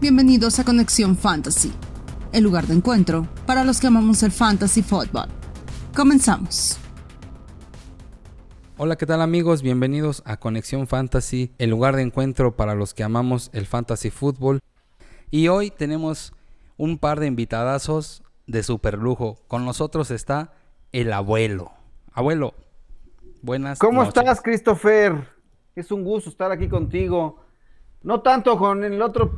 Bienvenidos a Conexión Fantasy, el lugar de encuentro para los que amamos el fantasy football. Comenzamos. Hola, ¿qué tal amigos? Bienvenidos a Conexión Fantasy, el lugar de encuentro para los que amamos el fantasy fútbol. Y hoy tenemos un par de invitadazos de super lujo. Con nosotros está el abuelo. Abuelo, buenas ¿Cómo noches. estás, Christopher? Es un gusto estar aquí contigo. No tanto con el otro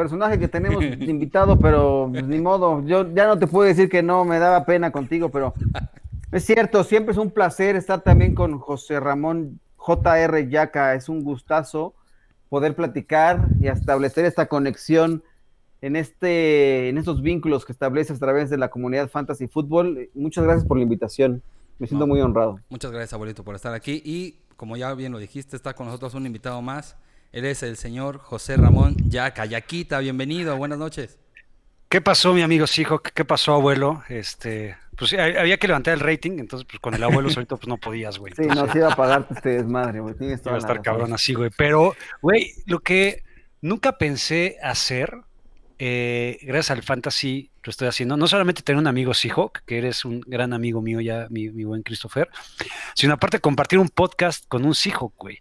personaje que tenemos invitado, pero pues, ni modo. Yo ya no te puedo decir que no, me daba pena contigo, pero es cierto, siempre es un placer estar también con José Ramón JR Yaca. Es un gustazo poder platicar y establecer esta conexión en, este, en estos vínculos que estableces a través de la comunidad Fantasy Fútbol. Muchas gracias por la invitación. Me siento No. muy honrado. Muchas gracias, abuelito, por estar aquí. Y como ya bien lo dijiste, está con nosotros un invitado más. Él es el señor José Ramón Yaca. Yaquita, bienvenido, buenas noches. ¿Qué pasó, mi amigo Seahawk? ¿Qué pasó, abuelo? Este, pues ha- había que levantar el rating, entonces pues con el abuelo solito pues no podías, güey. Sí, nos iba a pagarte este desmadre, güey. Tienes Iba a estar razón. cabrón así, güey. Pero, güey, lo que nunca pensé hacer, eh, gracias al fantasy lo estoy haciendo, no solamente tener un amigo Seahawk, que eres un gran amigo mío ya, mi, mi buen Christopher, sino aparte compartir un podcast con un Seahawk, güey.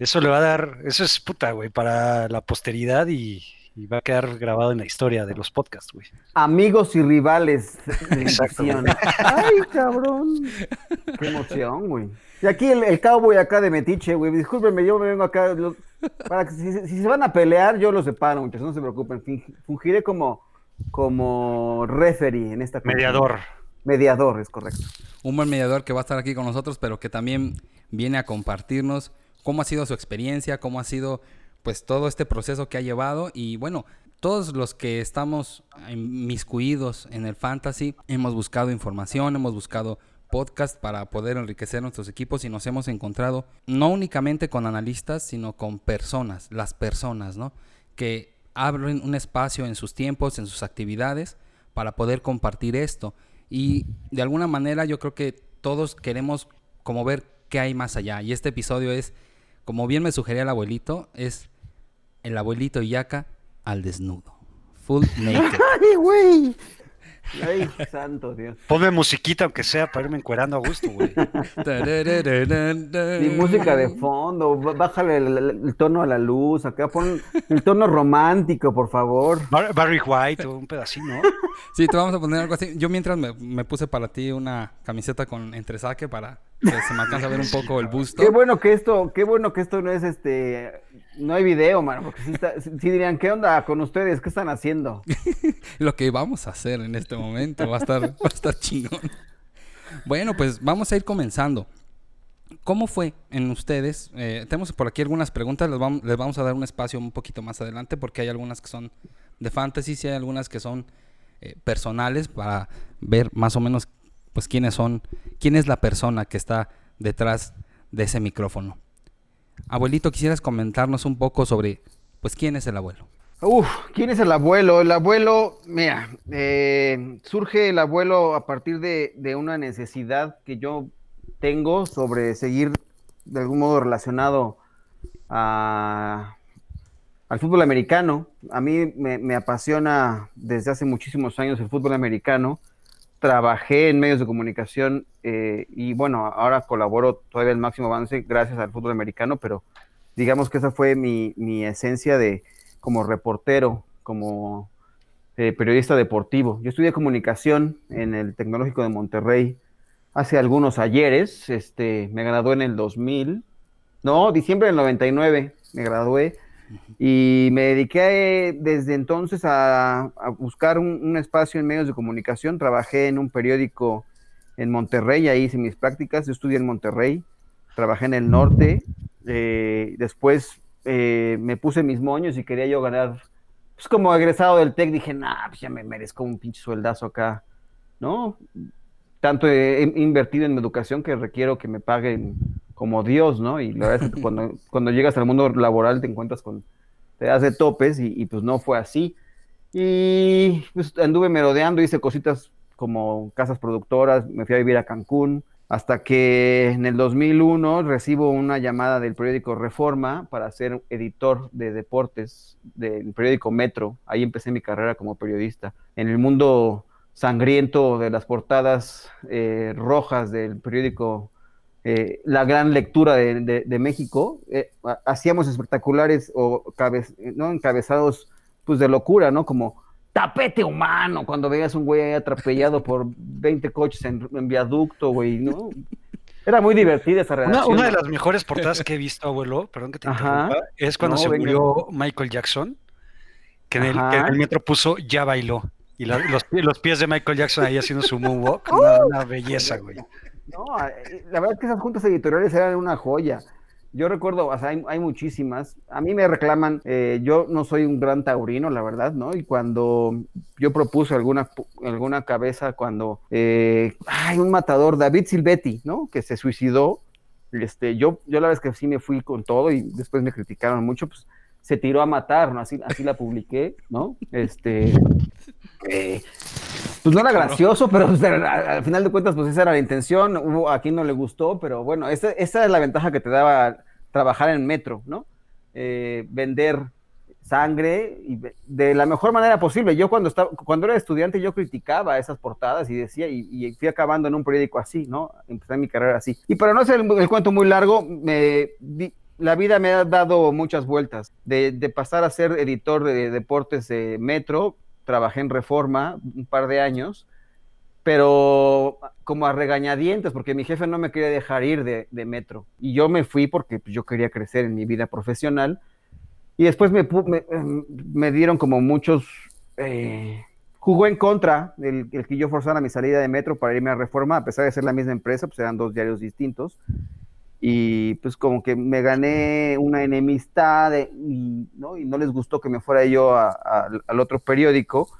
Eso le va a dar, eso es puta, güey, para la posteridad y, y va a quedar grabado en la historia de los podcasts, güey. Amigos y rivales. división. Ay, cabrón. Qué emoción, güey. Y aquí el, el cowboy acá de Metiche, güey. Discúlpenme, yo me vengo acá. para que si, si se van a pelear, yo los separo, muchachos. No se preocupen. Fungiré como, como referee en esta. Mediador. Mediador, es correcto. un buen mediador que va a estar aquí con nosotros, pero que también viene a compartirnos cómo ha sido su experiencia, cómo ha sido pues todo este proceso que ha llevado y bueno, todos los que estamos inmiscuidos en el fantasy hemos buscado información, hemos buscado podcast para poder enriquecer nuestros equipos y nos hemos encontrado no únicamente con analistas, sino con personas, las personas, ¿no? Que abren un espacio en sus tiempos, en sus actividades para poder compartir esto. Y de alguna manera yo creo que todos queremos como ver qué hay más allá. Y este episodio es, como bien me sugería el abuelito, es el abuelito Yaka al desnudo. Full naked. ¡Ay, güey! ¡Ay, santo Dios! Ponme musiquita, aunque sea, para irme encuerando a gusto, güey. Mi música de fondo, bájale el, el- el tono a la luz, acá pon el tono romántico, por favor. Bar- Barry White, un pedacito, ¿no? Sí, te vamos a poner algo así. Yo mientras me, me puse para ti una camiseta con entresaque para que se me alcance a ver un poco el busto. Qué bueno que esto, qué bueno que esto no es este, no hay video, mano, porque sí, está- sí- sí dirían, ¿qué onda con ustedes? ¿Qué están haciendo? Lo que vamos a hacer en este momento va a estar, va a estar chingón. Bueno, pues vamos a ir comenzando. ¿Cómo fue en ustedes? Eh, tenemos por aquí algunas preguntas, les vamos, les vamos a dar un espacio un poquito más adelante porque hay algunas que son de fantasy y hay algunas que son eh, personales para ver más o menos pues quiénes son, quién es la persona que está detrás de ese micrófono. Abuelito, quisieras comentarnos un poco sobre pues quién es el abuelo. Uf, ¿quién es el abuelo? El abuelo, mira, eh, surge el abuelo a partir de, de una necesidad que yo tengo sobre seguir de algún modo relacionado a- al fútbol americano. A mí me, me apasiona desde hace muchísimos años el fútbol americano. Trabajé en medios de comunicación eh, y bueno, ahora colaboro todavía el máximo avance gracias al fútbol americano, pero digamos que esa fue mi, mi esencia de como reportero, como eh, periodista deportivo. Yo estudié comunicación en el Tecnológico de Monterrey hace algunos ayeres. Este, me gradué en el 2000. No, diciembre del 99 me gradué. Y me dediqué eh, desde entonces a, buscar un, un espacio en medios de comunicación. Trabajé en un periódico en Monterrey, ahí hice mis prácticas. Yo estudié en Monterrey, trabajé en el norte. eh, después eh, me puse mis moños y quería yo ganar. Pues como egresado del TEC dije, nah, pues ya me merezco un pinche sueldazo acá, ¿no? Tanto he invertido en mi educación que requiero que me paguen como Dios, ¿no? Y la verdad es que cuando, cuando llegas al mundo laboral te encuentras con, te das de topes y, y pues no fue así. Y pues anduve merodeando, hice cositas como casas productoras, me fui a vivir a Cancún, hasta que en el 2001 recibo una llamada del periódico Reforma para ser editor de deportes del periódico Metro. Ahí empecé mi carrera como periodista. En el mundo sangriento de las portadas eh, rojas del periódico eh, La Gran Lectura de, México, eh, hacíamos espectaculares o ¿no? encabezados pues de locura, ¿no? Como tapete humano cuando veías un güey ahí atropellado por 20 coches en, viaducto, güey, ¿no? Era muy divertida esa redacción. Una, de las mejores portadas que he visto, abuelo, perdón que te interrumpa, es cuando se murió Michael Jackson, que en, el, metro puso ya bailó. Y los, los, pies de Michael Jackson ahí haciendo su moonwalk, una, una belleza, güey. No, eh, la verdad es que esas juntas editoriales eran una joya. Yo recuerdo, o sea, hay, muchísimas. A mí me reclaman, eh, yo no soy un gran taurino, la verdad, ¿no? Y cuando yo propuse alguna, alguna cabeza, cuando eh, hay un matador, David Silvetti, ¿no? Que se suicidó. Este, yo, yo la vez que sí me fui con todo y después me criticaron mucho, pues se tiró a matar, ¿no? Así, así la publiqué, ¿no? Este, eh, pues no era gracioso, pero al final de cuentas, pues esa era la intención. Hubo, a quien no le gustó, pero bueno, esa, esa es la ventaja que te daba trabajar en metro, ¿no? Eh, vender sangre y de la mejor manera posible. Yo cuando estaba, cuando era estudiante, yo criticaba esas portadas y decía, y, fui acabando en un periódico así, ¿no? Empecé mi carrera así. Y para no hacer el, cuento muy largo, me, la vida me ha dado muchas vueltas. De, pasar a ser editor de deportes de Metro, trabajé en Reforma un par de años, pero como a regañadientes, porque mi jefe no me quería dejar ir de, Metro. Y yo me fui porque pues, yo quería crecer en mi vida profesional. Y después me, me, dieron como muchos... Eh, jugó en contra el, el, que yo forzara mi salida de Metro para irme a Reforma, a pesar de ser la misma empresa, pues eran dos diarios distintos y pues como que me gané una enemistad y, ¿no? y no les gustó que me fuera yo al otro periódico,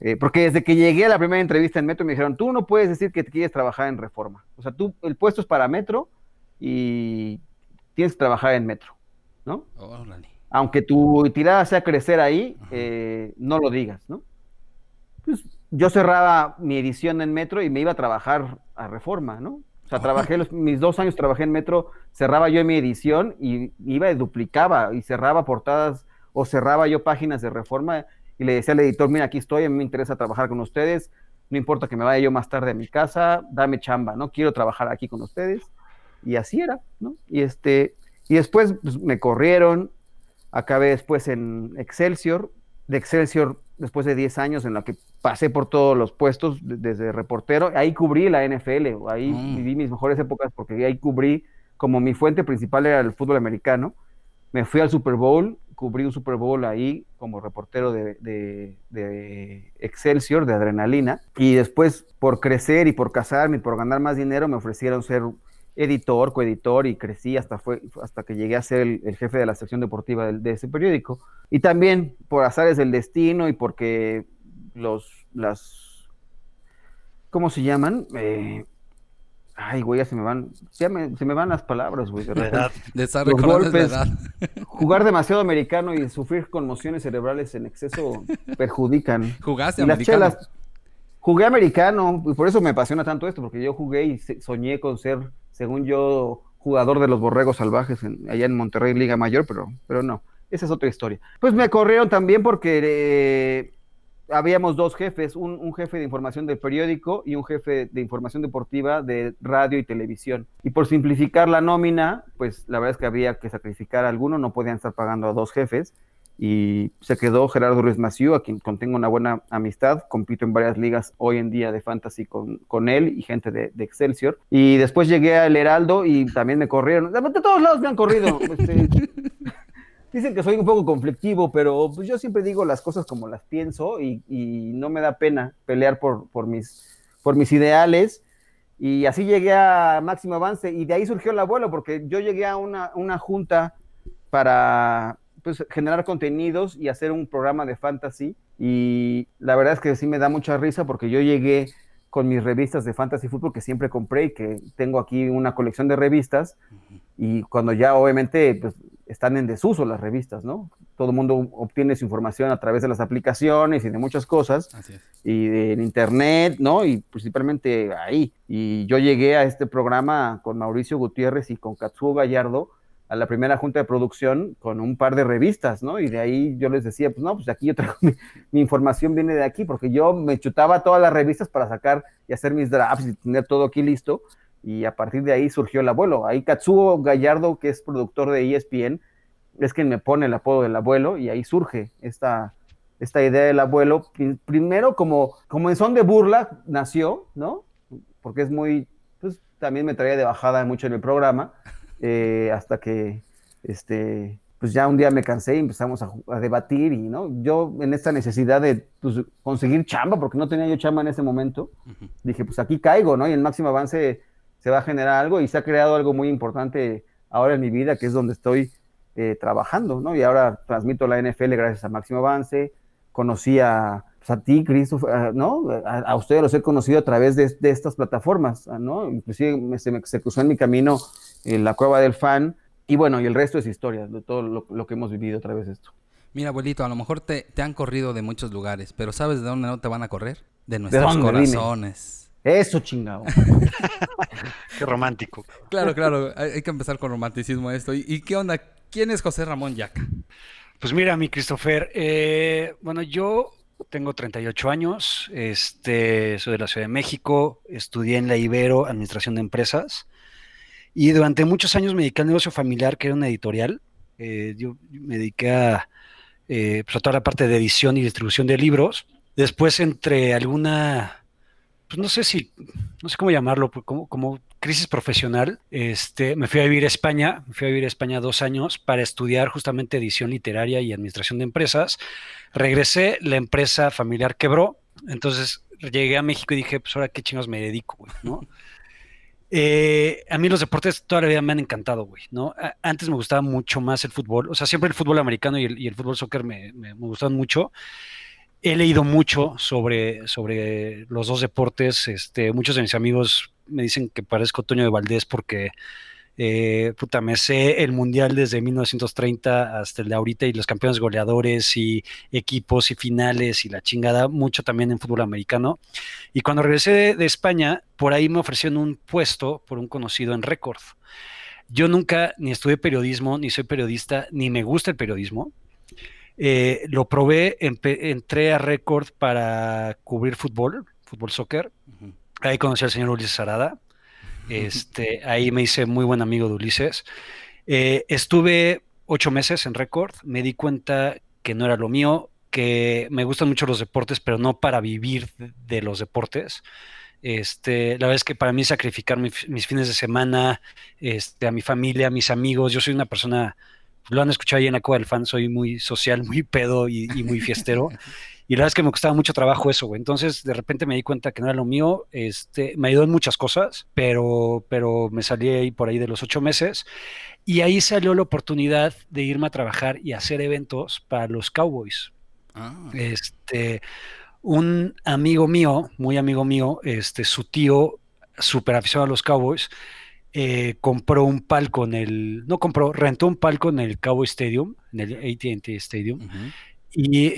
eh, porque desde que llegué a la primera entrevista en Metro me dijeron, tú no puedes decir que te quieres trabajar en Reforma, o sea, tú, el puesto es para Metro y tienes que trabajar en Metro, ¿no? Aunque tu tirada sea crecer ahí, eh, no lo digas, ¿no? Pues yo cerraba mi edición en Metro y me iba a trabajar a Reforma, ¿no? O sea, trabajé mis dos años, trabajé en Metro, cerraba yo mi edición y iba y duplicaba y cerraba portadas o cerraba yo páginas de reforma y le decía al editor, mira, aquí estoy, a mí me interesa trabajar con ustedes, no importa que me vaya yo más tarde a mi casa, dame chamba, ¿no? Quiero trabajar aquí con ustedes. Y así era, ¿no? Y este, y después pues, me corrieron, acabé después en Excelsior, de Excelsior después de 10 años en la que pasé por todos los puestos desde reportero, ahí cubrí la NFL, ahí mm. viví mis mejores épocas porque ahí cubrí, como mi fuente principal era el fútbol americano, me fui al Super Bowl, cubrí un Super Bowl ahí como reportero de, de, Excelsior, de adrenalina, y después por crecer y por casarme y por ganar más dinero me ofrecieron ser editor, coeditor y crecí hasta, fue, hasta que llegué a ser el, jefe de la sección deportiva de, ese periódico. Y también por azares del destino y porque los, las, ¿cómo se llaman? Eh, ay, güey, ya se me van, se me van las palabras, güey. De, edad. de los golpes, jugar demasiado americano y sufrir conmociones cerebrales en exceso perjudican. ¿Jugaste americano? jugué americano, y por eso me apasiona tanto esto, porque yo jugué y soñé con ser según yo, jugador de los Borregos Salvajes allá en Monterrey, Liga Mayor, pero, pero no, esa es otra historia. Pues me corrieron también porque eh, habíamos dos jefes, un, jefe de información del periódico y un jefe de información deportiva de radio y televisión. Y por simplificar la nómina, pues la verdad es que había que sacrificar a alguno, no podían estar pagando a dos jefes y se quedó Gerardo Ruiz Maciú, a quien tengo una buena amistad, compito en varias ligas hoy en día de fantasy con, con él y gente de, Excelsior. Y después llegué al Heraldo y también me corrieron. De todos lados me han corrido. Este, dicen que soy un poco conflictivo, pero pues yo siempre digo las cosas como las pienso y, no me da pena pelear por, por, mis, por mis ideales. Y así llegué a Máximo Avance y de ahí surgió el abuelo, porque yo llegué a una, una junta para pues, generar contenidos y hacer un programa de fantasy. Y la verdad es que sí me da mucha risa porque yo llegué con mis revistas de fantasy fútbol que siempre compré y que tengo aquí una colección de revistas. Y cuando ya obviamente pues, están en desuso las revistas, ¿no? todo el mundo obtiene su información a través de las aplicaciones y de muchas cosas, y en internet, ¿no? Y principalmente ahí. Y yo llegué a este programa con Mauricio Gutiérrez y con Katsuo Gallardo, a la primera junta de producción con un par de revistas, ¿no? Y de ahí yo les decía, pues no, pues aquí yo traigo mi, información viene de aquí, porque yo me chutaba todas las revistas para sacar y hacer mis drafts y tener todo aquí listo. Y a partir de ahí surgió el abuelo. Ahí Katsuo Gallardo, que es productor de ESPN, es quien me pone el apodo del abuelo y ahí surge esta, esta idea del abuelo. Primero como, como en son de burla nació, ¿no? Porque es muy, pues también me traía de bajada mucho en el programa eh, hasta que, este, pues ya un día me cansé y empezamos a, debatir y, ¿no? Yo en esta necesidad de pues, conseguir chamba, porque no tenía yo chamba en ese momento, dije, pues aquí caigo, ¿no? Y en máximo avance se va a generar algo y se ha creado algo muy importante ahora en mi vida, que es donde estoy eh, trabajando, ¿no? Y ahora transmito la NFL gracias a Máximo Avance, conocí a, pues, a ti, Christopher, ¿no? A, ustedes los he conocido a través de, estas plataformas, ¿no? Inclusive se, me, se cruzó en mi camino la cueva del fan, y bueno, y el resto es historia, de todo lo, que hemos vivido a través de esto. Mira, abuelito, a lo mejor te, te, han corrido de muchos lugares, pero ¿sabes de dónde no te van a correr? De nuestros corazones. Eso chingado. Qué romántico. Claro, claro, hay, que empezar con romanticismo esto. ¿Y, qué onda? ¿Quién es José Ramón Yaca? Pues mira, mi Christopher, eh, bueno, yo tengo 38 años, este, soy de la Ciudad de México, estudié en la Ibero Administración de Empresas. Y durante muchos años me dediqué al negocio familiar, que era una editorial. Eh, yo me dediqué a, eh, pues, a toda la parte de edición y distribución de libros. Después, entre alguna, pues no sé si, no sé cómo llamarlo, pues, como, como crisis profesional, este, me fui a vivir a España, me fui a vivir a España dos años para estudiar justamente edición literaria y administración de empresas. Regresé, la empresa familiar quebró, entonces llegué a México y dije, pues ahora qué chingos me dedico, ¿no? Eh, a mí los deportes todavía me han encantado, güey, ¿no? Antes me gustaba mucho más el fútbol, o sea, siempre el fútbol americano y el, fútbol soccer me, me, gustaban mucho. He leído mucho sobre, sobre los dos deportes. Este, muchos de mis amigos me dicen que parezco Toño de Valdés porque eh, puta, me sé el mundial desde 1930 hasta el de ahorita y los campeones goleadores y equipos y finales y la chingada, mucho también en fútbol americano. Y cuando regresé de, España, por ahí me ofrecieron un puesto por un conocido en Record. Yo nunca ni estudié periodismo, ni soy periodista, ni me gusta el periodismo. Eh, lo probé, entré a Record para cubrir fútbol, fútbol soccer. Ahí conocí al señor Ulises Arada este, ahí me hice muy buen amigo de Ulises. Eh, estuve ocho meses en récord, me di cuenta que no era lo mío, que me gustan mucho los deportes, pero no para vivir de los deportes. Este, la verdad es que para mí sacrificar mis fines de semana, este, a mi familia, a mis amigos, yo soy una persona, lo han escuchado ahí en la Cueva del Fan, soy muy social, muy pedo y, y muy fiestero. Y la verdad es que me costaba mucho trabajo eso, güey. Entonces, de repente me di cuenta que no era lo mío. Este, me ayudó en muchas cosas, pero, pero me salí ahí por ahí de los ocho meses. Y ahí salió la oportunidad de irme a trabajar y hacer eventos para los Cowboys. Ah. Este, un amigo mío, muy amigo mío, este, su tío, súper aficionado a los Cowboys, eh, compró un palco en el, no compró, rentó un palco en el Cowboy Stadium, en el ATT Stadium, y,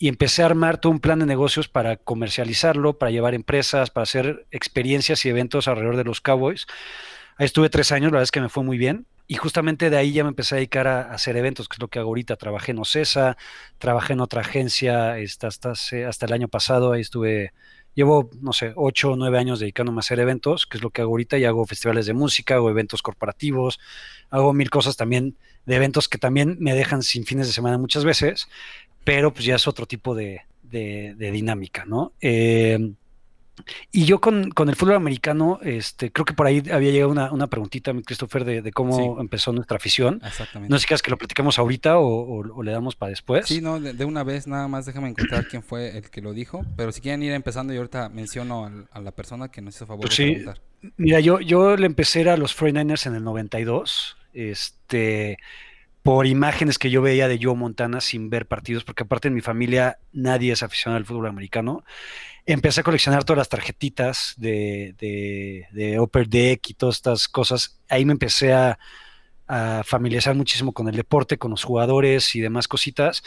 empecé a armar todo un plan de negocios para comercializarlo, para llevar empresas, para hacer experiencias y eventos alrededor de los Cowboys. Ahí estuve tres años, la verdad es que me fue muy bien. Y justamente de ahí ya me empecé a dedicar a, hacer eventos, que es lo que hago ahorita. Trabajé en OCESA, trabajé en otra agencia hasta, hasta, hasta el año pasado. Ahí estuve, llevo, no sé, ocho o nueve años dedicándome a hacer eventos, que es lo que hago ahorita. Y hago festivales de música, hago eventos corporativos, hago mil cosas también de eventos que también me dejan sin fines de semana muchas veces, pero pues ya es otro tipo de, dinámica, ¿no? Eh, y yo con, el fútbol americano, este, creo que por ahí había llegado una, una preguntita, Christopher, de, cómo empezó nuestra afición. Exactamente. No sé si quieres que lo platicamos ahorita o, le damos para después. Sí, no, de, una vez nada más déjame encontrar quién fue el que lo dijo, pero si quieren ir empezando, yo ahorita menciono a la persona que nos hizo favor pues de preguntar. Mira, yo, yo le empecé a los 49ers en el 92 este, por imágenes que yo veía de Joe Montana sin ver partidos, porque aparte en mi familia nadie es aficionado al fútbol americano. Empecé a coleccionar todas las tarjetitas de, de, Upper Deck y todas estas cosas. Ahí me empecé a, a familiarizar muchísimo con el deporte, con los jugadores y demás cositas.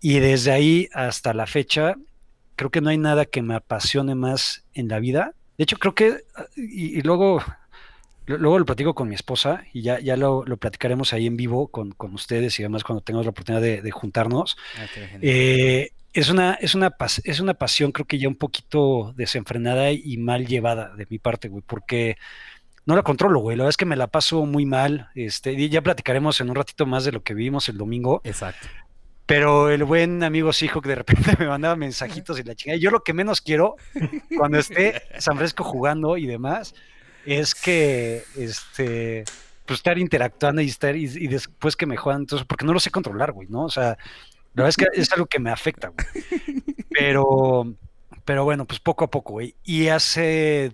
Y desde ahí hasta la fecha, creo que no hay nada que me apasione más en la vida. De hecho, creo que, y, luego, luego lo platico con mi esposa y ya, ya lo, platicaremos ahí en vivo con, ustedes y además cuando tengamos la oportunidad de, juntarnos. Ah, eh, es una, es, una es una pasión, creo que ya un poquito desenfrenada y mal llevada de mi parte, güey, porque no la controlo, güey. La verdad es que me la paso muy mal. Este, y ya platicaremos en un ratito más de lo que vivimos el domingo. Exacto. Pero el buen amigo que de repente me mandaba mensajitos y la chingada. Yo lo que menos quiero cuando esté San Fresco jugando y demás es que este pues estar interactuando y estar y, después que me juegan, entonces, porque no lo sé controlar, güey, ¿no? O sea, la verdad es que es algo que me afecta, güey. Pero, pero bueno, pues poco a poco, güey. Y hace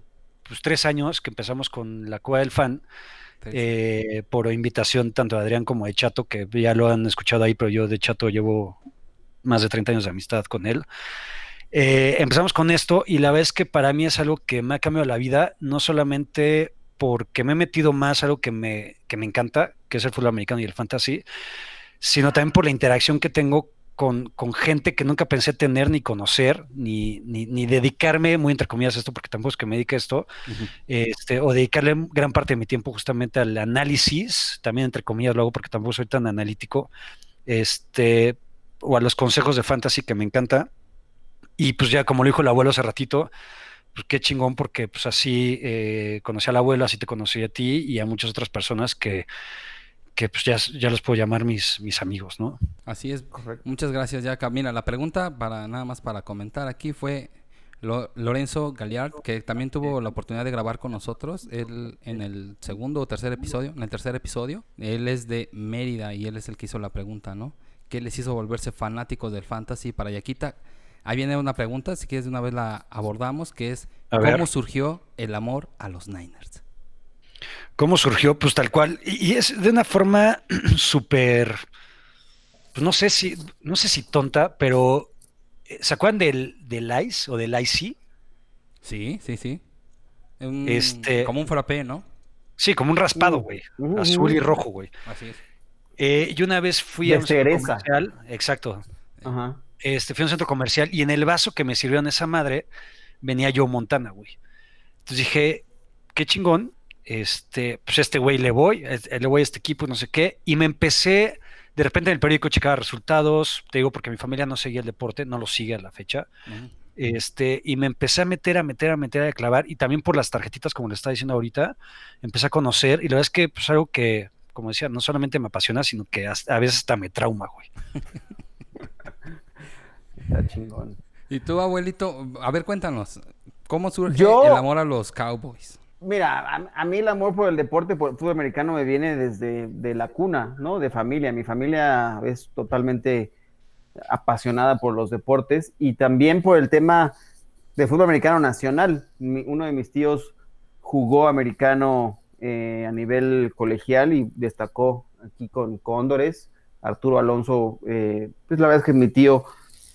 pues, tres años que empezamos con la Cueva del Fan, eh, por invitación tanto de Adrián como de Chato, que ya lo han escuchado ahí, pero yo de Chato llevo más de 30 años de amistad con él. Eh, empezamos con esto y la verdad es que para mí es algo que me ha cambiado la vida, no solamente porque me he metido más algo que me, que me encanta, que es el fútbol americano y el fantasy, sino también por la interacción que tengo con, gente que nunca pensé tener ni conocer, ni, ni, dedicarme, muy entre comillas, esto, porque tampoco es que me dedique a esto, este, o dedicarle gran parte de mi tiempo justamente al análisis, también entre comillas lo hago porque tampoco soy tan analítico, este, o a los consejos de fantasy que me encanta. Y pues ya como lo dijo el abuelo hace ratito, pues qué chingón porque pues así eh, conocí al abuelo, así te conocí a ti y a muchas otras personas que que pues ya, ya los puedo llamar mis, mis amigos, ¿no? Así es. Correcto. Muchas gracias, ya Mira, la pregunta, para nada más para comentar aquí, fue Lorenzo Galliard, que también tuvo la oportunidad de grabar con nosotros, él en el segundo o tercer episodio, en el tercer episodio, él es de Mérida y él es el que hizo la pregunta, ¿no? ¿Qué les hizo volverse fanáticos del fantasy para Yaquita? Ahí viene una pregunta, si quieres de una vez la abordamos, que es ¿cómo surgió el amor a los Niners? ¿Cómo surgió? Pues tal cual. Y, es de una forma súper, pues no sé si, no sé si tonta, pero eh, ¿se acuerdan del, del ICE o del IC? Sí, sí, sí. este, como un frappé, ¿no? Sí, como un raspado, güey. Azul y rojo, güey. Así es. Eh, y una vez fui a un centro comercial, exacto. Ajá. Este, fui a un centro comercial y en el vaso que me sirvieron esa madre venía yo Montana, güey. Entonces dije, qué chingón, este, pues este güey le voy, le voy a este equipo, no sé qué, y me empecé, de repente en el periódico checaba resultados, te digo porque mi familia no seguía el deporte, no lo sigue a la fecha, este, y me empecé a meter, a meter, a meter, a clavar, y también por las tarjetitas, como le estaba diciendo ahorita, empecé a conocer, y la verdad es que pues algo que, como decía, no solamente me apasiona, sino que a veces hasta me trauma, güey. Está chingón. Y tú, abuelito, a ver, cuéntanos, ¿cómo surge el amor a los Cowboys? Mira, a, mí el amor por el deporte, por el fútbol americano, me viene desde de la cuna, ¿no? De familia. Mi familia es totalmente apasionada por los deportes y también por el tema de fútbol americano nacional. uno de mis tíos jugó americano eh, a nivel colegial y destacó aquí con Cóndores. Arturo Alonso, eh, pues la verdad es que mi tío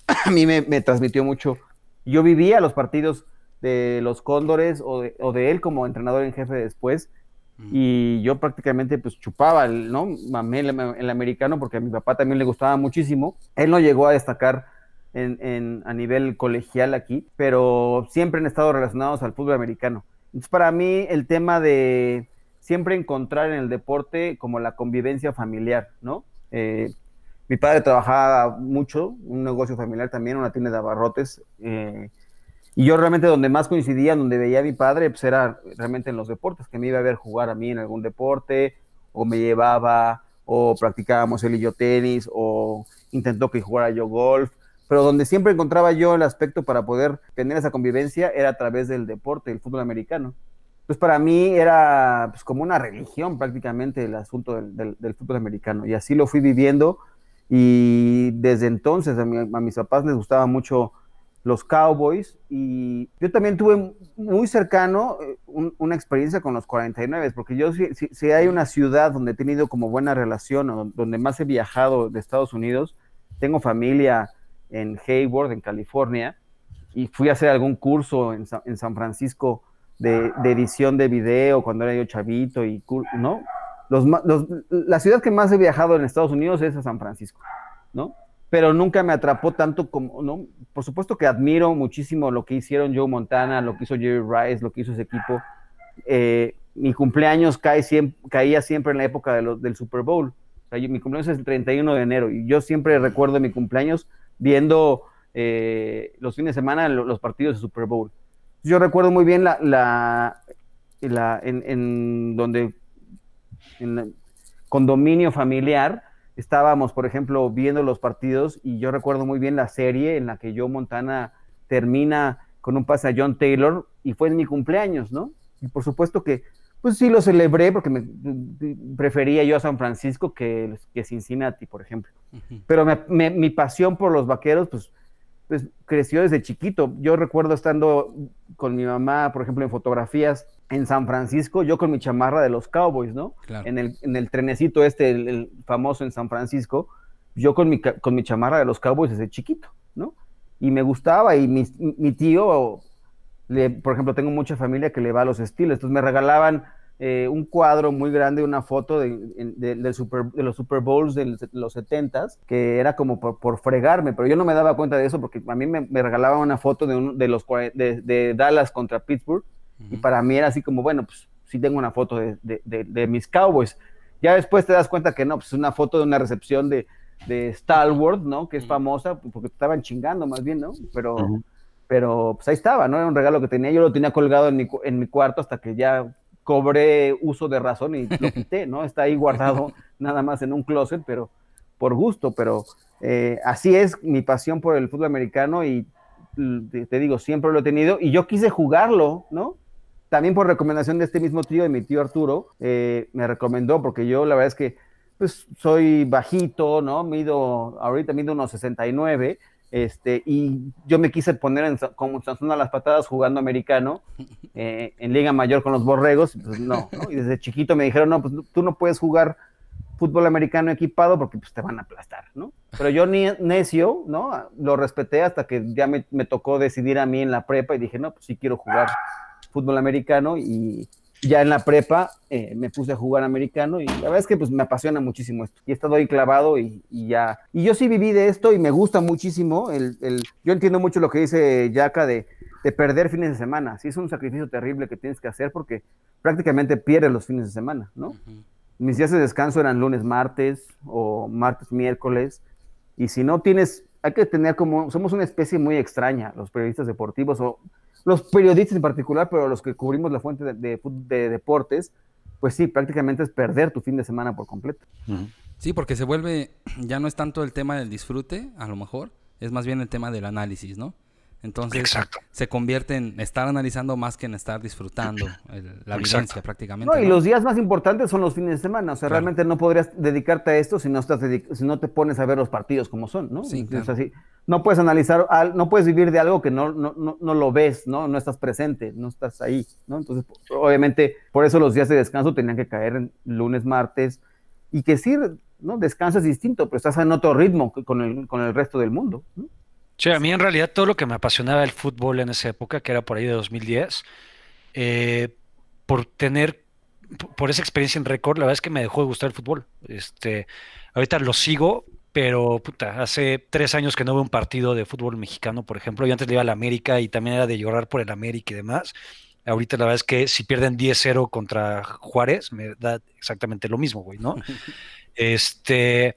a mí me transmitió mucho. Yo vivía los partidos de los Cóndores o de, él como entrenador en jefe después. Y yo prácticamente pues chupaba, el, ¿no? Mamé el, americano porque a mi papá también le gustaba muchísimo. Él no llegó a destacar en, a nivel colegial aquí, pero siempre han estado relacionados al fútbol americano. Entonces para mí el tema de siempre encontrar en el deporte como la convivencia familiar, ¿no? Eh, mi padre trabajaba mucho, un negocio familiar también, una tienda de abarrotes. Eh, y yo realmente donde más coincidía, donde veía a mi padre, pues era realmente en los deportes, que me iba a ver jugar a mí en algún deporte, o me llevaba, o practicábamos él y yo tenis, o intentó que jugara yo golf, pero donde siempre encontraba yo el aspecto para poder tener esa convivencia era a través del deporte, el fútbol americano. Pues para mí era pues, como una religión prácticamente el asunto del, del, fútbol americano, y así lo fui viviendo, y desde entonces a, a mis papás les gustaba mucho los Cowboys y yo también tuve muy cercano eh, una experiencia con los 49, porque yo si, hay una ciudad donde he tenido como buena relación o donde más he viajado de Estados Unidos, tengo familia en Hayward, en California, y fui a hacer algún curso en, San Francisco de, edición de video cuando era yo chavito y, ¿no? la ciudad que más he viajado en Estados Unidos es a San Francisco, ¿no? Pero nunca me atrapó tanto como, ¿no? Por supuesto que admiro muchísimo lo que hicieron Joe Montana, lo que hizo Jerry Rice, lo que hizo ese equipo. Eh, mi cumpleaños cae caía siempre en la época de del Super Bowl. O sea, mi cumpleaños es el 31 de enero y yo siempre recuerdo mi cumpleaños viendo eh, los fines de semana los partidos de Super Bowl. Yo recuerdo muy bien la, la, la en, en, donde en condominio familiar, estábamos, por ejemplo, viendo los partidos y yo recuerdo muy bien la serie en la que Joe Montana termina con un pase a John Taylor y fue en mi cumpleaños, ¿no? Y por supuesto que, pues sí lo celebré porque me prefería yo a San Francisco que, que Cincinnati, por ejemplo. Pero mi pasión por los vaqueros, pues, pues creció desde chiquito. Yo recuerdo estando con mi mamá, por ejemplo, en fotografías en San Francisco, yo con mi chamarra de los Cowboys, ¿no? En, el, en el trenecito este, el, famoso en San Francisco, yo con mi, con mi chamarra de los Cowboys desde chiquito, ¿no? Y me gustaba y mi, mi tío, le, por ejemplo, tengo mucha familia que le va a los estilos, entonces me regalaban eh, un cuadro muy grande, una foto de, de, super, de los Super Bowls de los 70 que era como por, fregarme, pero yo no me daba cuenta de eso porque a mí me, me regalaban una foto de, un, de, los, de, Dallas contra Pittsburgh y para mí era así como, bueno, pues sí tengo una foto de, de, mis Cowboys. Ya después te das cuenta que no, pues es una foto de una recepción de, de Star Wars, ¿no? Que es famosa porque estaban chingando más bien, ¿no? Pero, pero pues ahí estaba, ¿no? Era un regalo que tenía, yo lo tenía colgado en mi, en mi cuarto hasta que ya cobré uso de razón y lo quité, ¿no? Está ahí guardado nada más en un closet, pero por gusto, pero eh, así es mi pasión por el fútbol americano y te digo, siempre lo he tenido y yo quise jugarlo, ¿no? también por recomendación de este mismo tío, de mi tío Arturo, eh, me recomendó, porque yo la verdad es que pues soy bajito, ¿no? Mido, ahorita mido unos 69, este, y yo me quise poner en, como a las patadas jugando americano eh, en Liga Mayor con los borregos, pues no, no, y desde chiquito me dijeron, no, pues tú no puedes jugar fútbol americano equipado porque pues te van a aplastar, ¿no? Pero yo ni necio, ¿no? Lo respeté hasta que ya me, me tocó decidir a mí en la prepa y dije, no, pues sí quiero jugar fútbol americano y ya en la prepa eh, me puse a jugar americano y la verdad es que pues me apasiona muchísimo esto. Y he estado ahí clavado y, ya. Y yo sí viví de esto y me gusta muchísimo. El, el yo entiendo mucho lo que dice Yaka de, de, perder fines de semana. Sí es un sacrificio terrible que tienes que hacer porque prácticamente pierdes los fines de semana, ¿no? Mis días de descanso eran lunes, martes o martes, miércoles. Y si no tienes, hay que tener como, somos una especie muy extraña, los periodistas deportivos o los periodistas en particular, pero los que cubrimos la fuente de, deportes, pues sí, prácticamente es perder tu fin de semana por completo. Sí, porque se vuelve, ya no es tanto el tema del disfrute, a lo mejor, es más bien el tema del análisis, ¿no? Entonces se convierte en estar analizando más que en estar disfrutando la vivencia prácticamente. No, y los días más importantes son los fines de semana. O sea, realmente no podrías dedicarte a esto si no, estás si no te pones a ver los partidos como son, ¿no? Sí, no puedes analizar, no puedes vivir de algo que no, no, no, lo ves, ¿no? No estás presente, no estás ahí, ¿no? Entonces, obviamente, por eso los días de descanso tenían que caer en lunes, martes, y que sí, ¿no? Descansas distinto, pero estás en otro ritmo con el, con el resto del mundo, ¿no? A mí en realidad todo lo que me apasionaba el fútbol en esa época, que era por ahí de 2010, eh, por tener, por esa experiencia en récord, la verdad es que me dejó de gustar el fútbol. Este, ahorita lo sigo, pero puta, hace tres años que no veo un partido de fútbol mexicano, por ejemplo. Yo antes le iba a la América y también era de llorar por el América y demás. Ahorita la verdad es que si pierden 10-0 contra Juárez, me da exactamente lo mismo, güey, ¿no? Este,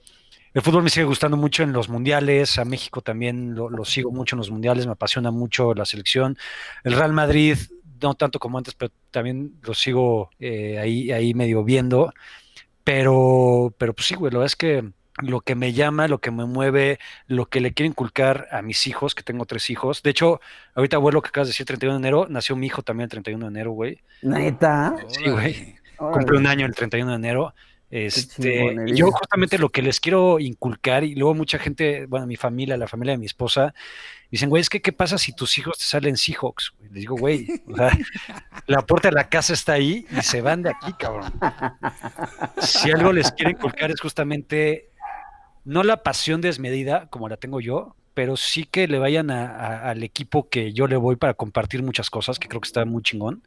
el fútbol me sigue gustando mucho en los mundiales, a México también lo, sigo mucho en los mundiales, me apasiona mucho la selección. El Real Madrid, no tanto como antes, pero también lo sigo eh, ahí, ahí medio viendo. Pero, pero pues sí, güey, la verdad es que lo que me llama, lo que me mueve, lo que le quiero inculcar a mis hijos, que tengo tres hijos. De hecho, ahorita abuelo que acabas de decir 31 de enero, nació mi hijo también el 31 de enero, güey. ¿Neta? Sí, güey. Cumple un año el 31 de enero. Este, yo justamente lo que les quiero inculcar, y luego mucha gente, bueno, mi familia, la familia de mi esposa, dicen, güey, es que ¿qué pasa si tus hijos te salen Seahawks? Les digo, güey, la puerta de la casa está ahí y se van de aquí, cabrón. Si algo les quiero inculcar es justamente no la pasión desmedida como la tengo yo, pero sí que le vayan al equipo que yo le voy para compartir muchas cosas, que creo que está muy chingón.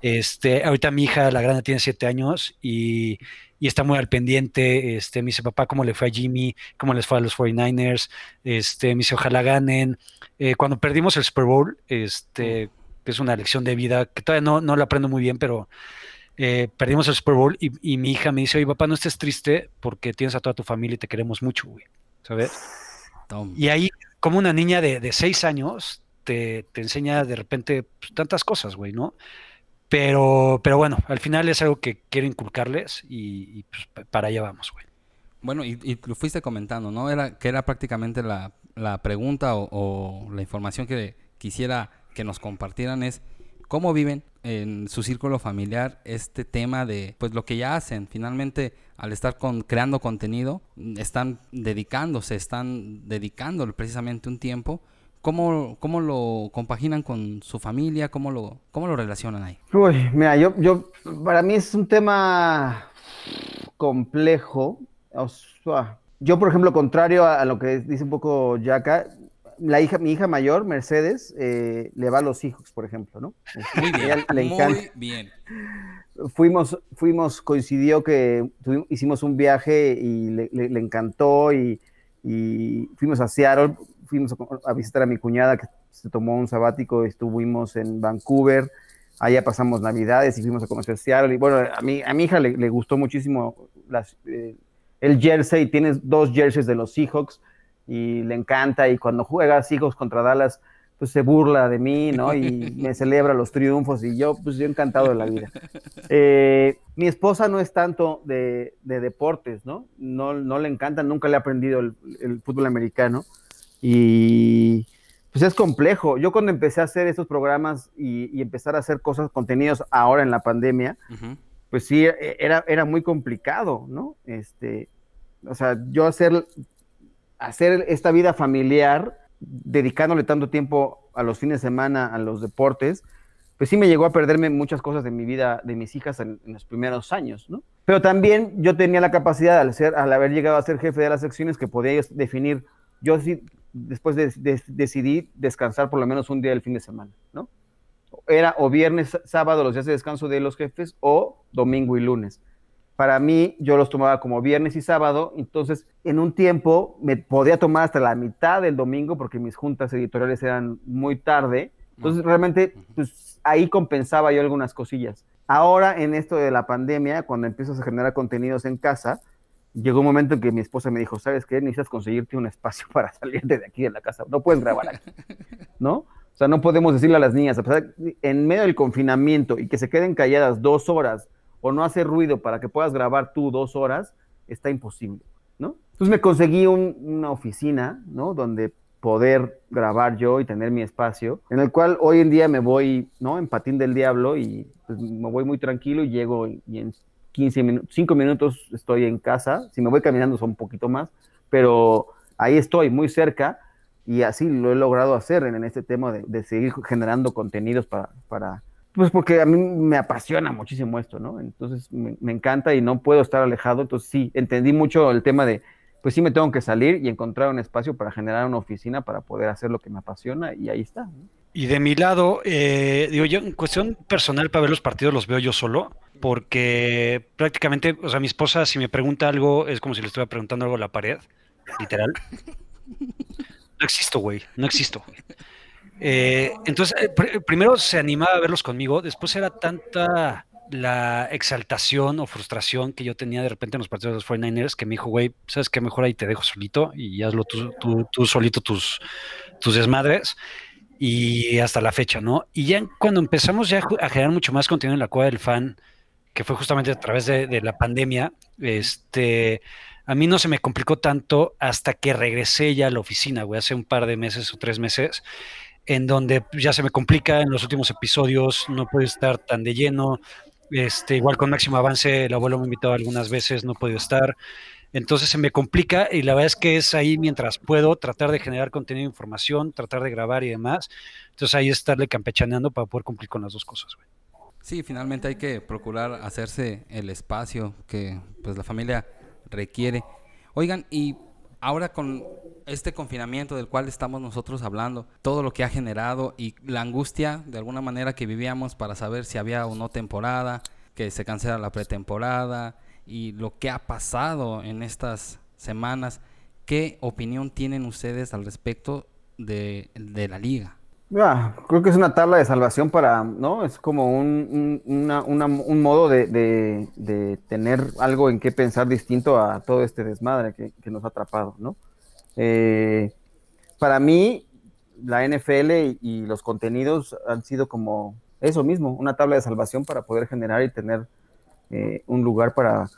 Este, ahorita mi hija, la grande, tiene siete años y, está muy al pendiente. Este, me dice, papá, ¿cómo le fue a Jimmy? ¿Cómo les fue a los 49ers? Este, me dice, ojalá ganen. Eh, cuando perdimos el Super Bowl, este, que es una lección de vida que todavía no, no la aprendo muy bien, pero eh, perdimos el Super Bowl y, mi hija me dice, oye, papá, no estés triste porque tienes a toda tu familia y te queremos mucho, güey. ¿Sabes? Y ahí, como una niña de, seis años, te, enseña de repente pues, tantas cosas, güey, ¿no? Pero, pero bueno, al final es algo que quiero inculcarles y, pues, para allá vamos, güey. Bueno, y, lo fuiste comentando, ¿no? Era que era prácticamente la, pregunta o, la información que quisiera que nos compartieran es cómo viven en su círculo familiar este tema de pues lo que ya hacen. Finalmente, al estar con, creando contenido, están dedicándose, están dedicando precisamente un tiempo ¿Cómo, ¿Cómo, lo compaginan con su familia? ¿Cómo lo, cómo lo relacionan ahí? Uy, mira, yo, yo, para mí es un tema complejo. yo, por ejemplo, contrario a, lo que dice un poco Yaka, la hija, mi hija mayor, Mercedes, eh, le va a los hijos, por ejemplo, ¿no? Muy bien, le muy bien. Fuimos, fuimos, coincidió que hicimos un viaje y le, le, encantó y, y, fuimos a Seattle fuimos a, visitar a mi cuñada que se tomó un sabático, estuvimos en Vancouver, allá pasamos Navidades y fuimos a conocer Seattle. Y bueno, a, mí, a mi hija le, gustó muchísimo las, eh, el jersey, tienes dos jerseys de los Seahawks y le encanta. Y cuando juega Seahawks contra Dallas, pues se burla de mí, ¿no? Y me celebra los triunfos y yo, pues yo encantado de la vida. Eh, mi esposa no es tanto de, deportes, ¿no? ¿no? No le encanta, nunca le ha aprendido el, el fútbol americano. Y pues es complejo. Yo cuando empecé a hacer estos programas y, empezar a hacer cosas, contenidos ahora en la pandemia, pues sí, e, era, era muy complicado, ¿no? Este, o sea, yo hacer, hacer esta vida familiar, dedicándole tanto tiempo a los fines de semana, a los deportes, pues sí me llegó a perderme muchas cosas de mi vida, de mis hijas en, los primeros años, ¿no? Pero también yo tenía la capacidad, al, ser, al haber llegado a ser jefe de las secciones, que podía definir, yo sí después de, decidí descansar por lo menos un día del fin de semana, ¿no? Era o viernes, sábado, los días de descanso de los jefes, o domingo y lunes. Para mí, yo los tomaba como viernes y sábado, entonces en un tiempo me podía tomar hasta la mitad del domingo porque mis juntas editoriales eran muy tarde. Entonces, realmente, pues ahí compensaba yo algunas cosillas. Ahora, en esto de la pandemia, cuando empiezas a generar contenidos en casa, llegó un momento en que mi esposa me dijo, ¿sabes qué? Necesitas conseguirte un espacio para salir de aquí de la casa. No puedes grabar aquí, ¿no? O sea, no podemos decirle a las niñas, a pesar en medio del confinamiento y que se queden calladas dos horas o no hacer ruido para que puedas grabar tú dos horas, está imposible, ¿no? Entonces me conseguí una oficina, ¿no? Donde poder grabar yo y tener mi espacio, en el cual hoy en día me voy, ¿no? En patín del diablo y pues, me voy muy tranquilo y llego y en 15 minutos, 5 minutos estoy en casa, si me voy caminando son un poquito más, pero ahí estoy muy cerca y así lo he logrado hacer en, este tema de, seguir generando contenidos para, para, pues porque a mí me apasiona muchísimo esto, ¿no? Entonces me, me, encanta y no puedo estar alejado, entonces sí, entendí mucho el tema de, pues sí me tengo que salir y encontrar un espacio para generar una oficina para poder hacer lo que me apasiona y ahí está. Y de mi lado, eh, digo yo, en cuestión personal para ver los partidos los veo yo solo porque prácticamente, o sea, mi esposa si me pregunta algo es como si le estuviera preguntando algo a la pared, literal. No existo, güey, no existo. Eh, entonces, eh, primero se animaba a verlos conmigo, después era tanta la exaltación o frustración que yo tenía de repente en los partidos de los 49ers que me dijo, güey, ¿sabes qué? Mejor ahí te dejo solito y hazlo tú, tú, solito tus, tus desmadres y hasta la fecha, ¿no? Y ya cuando empezamos ya a generar mucho más contenido en la cueva del fan, que fue justamente a través de, la pandemia, este, a mí no se me complicó tanto hasta que regresé ya a la oficina, güey, hace un par de meses o tres meses, en donde ya se me complica en los últimos episodios, no puedo estar tan de lleno, este, igual con Máximo Avance, el abuelo me invitado algunas veces, no he podido estar, entonces se me complica y la verdad es que es ahí mientras puedo tratar de generar contenido de información, tratar de grabar y demás, entonces ahí estarle campechaneando para poder cumplir con las dos cosas, güey. Sí, finalmente hay que procurar hacerse el espacio que pues la familia requiere. Oigan, y ahora con este confinamiento del cual estamos nosotros hablando, todo lo que ha generado y la angustia de alguna manera que vivíamos para saber si había o no temporada, que se cancela la pretemporada y lo que ha pasado en estas semanas, ¿qué opinión tienen ustedes al respecto de, de la liga? Creo que es una tabla de salvación para, ¿no? Es como un, un modo de, de, tener algo en qué pensar distinto a todo este desmadre que, que nos ha atrapado, ¿no? Eh, para mí, la NFL y, los contenidos han sido como eso mismo, una tabla de salvación para poder generar y tener eh, un lugar para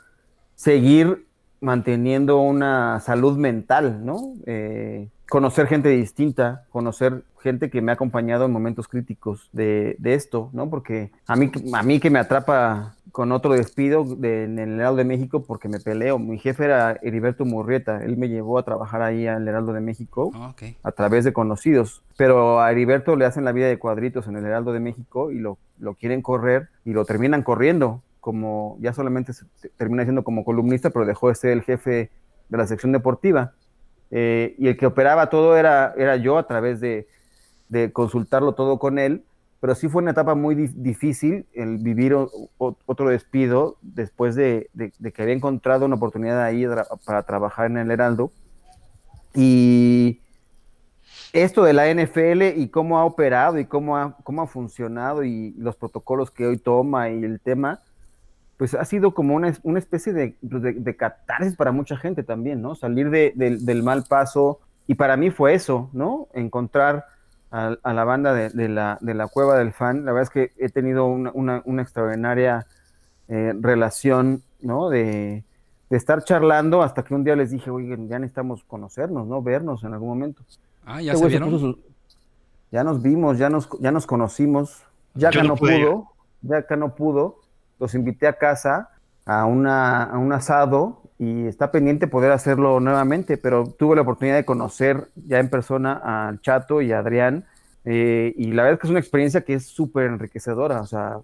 seguir manteniendo una salud mental, ¿no? Eh, conocer gente distinta, conocer gente que me ha acompañado en momentos críticos de, esto, ¿no? Porque a mí, a mí que me atrapa con otro despido en el Heraldo de México porque me peleo. Mi jefe era Heriberto Murrieta, él me llevó a trabajar ahí al Heraldo de México ah, a través de conocidos. Pero a Heriberto le hacen la vida de cuadritos en el Heraldo de México y lo, lo quieren correr y lo terminan corriendo como ya solamente se, termina siendo como columnista, pero dejó de ser el jefe de la sección deportiva. Eh, y el que operaba todo era, era yo a través de, de, consultarlo todo con él, pero sí fue una etapa muy difícil el vivir otro despido después de, de, que había encontrado una oportunidad ahí para trabajar en el Heraldo. Y esto de la NFL y cómo ha operado y cómo ha, cómo ha funcionado y los protocolos que hoy toma y el tema, pues ha sido como una, una especie pues, de, de, catarsis para mucha gente también, ¿no? Salir del mal paso. Y para mí fue eso, ¿no? Encontrar a, la banda de, la, de la cueva del fan. La verdad es que he tenido una, una, extraordinaria eh, relación, ¿no? De, estar charlando hasta que un día les dije, oigan, ya necesitamos conocernos, ¿no? Vernos en algún momento. Ah, ya este se vieron. ya nos vimos, ya nos, ya nos conocimos. Ya que no pudo, ya que no pudo los invité a casa a, una, a un asado y está pendiente poder hacerlo nuevamente, pero tuve la oportunidad de conocer ya en persona al Chato y a Adrián, eh, y la verdad es que es una experiencia que es súper enriquecedora, o sea,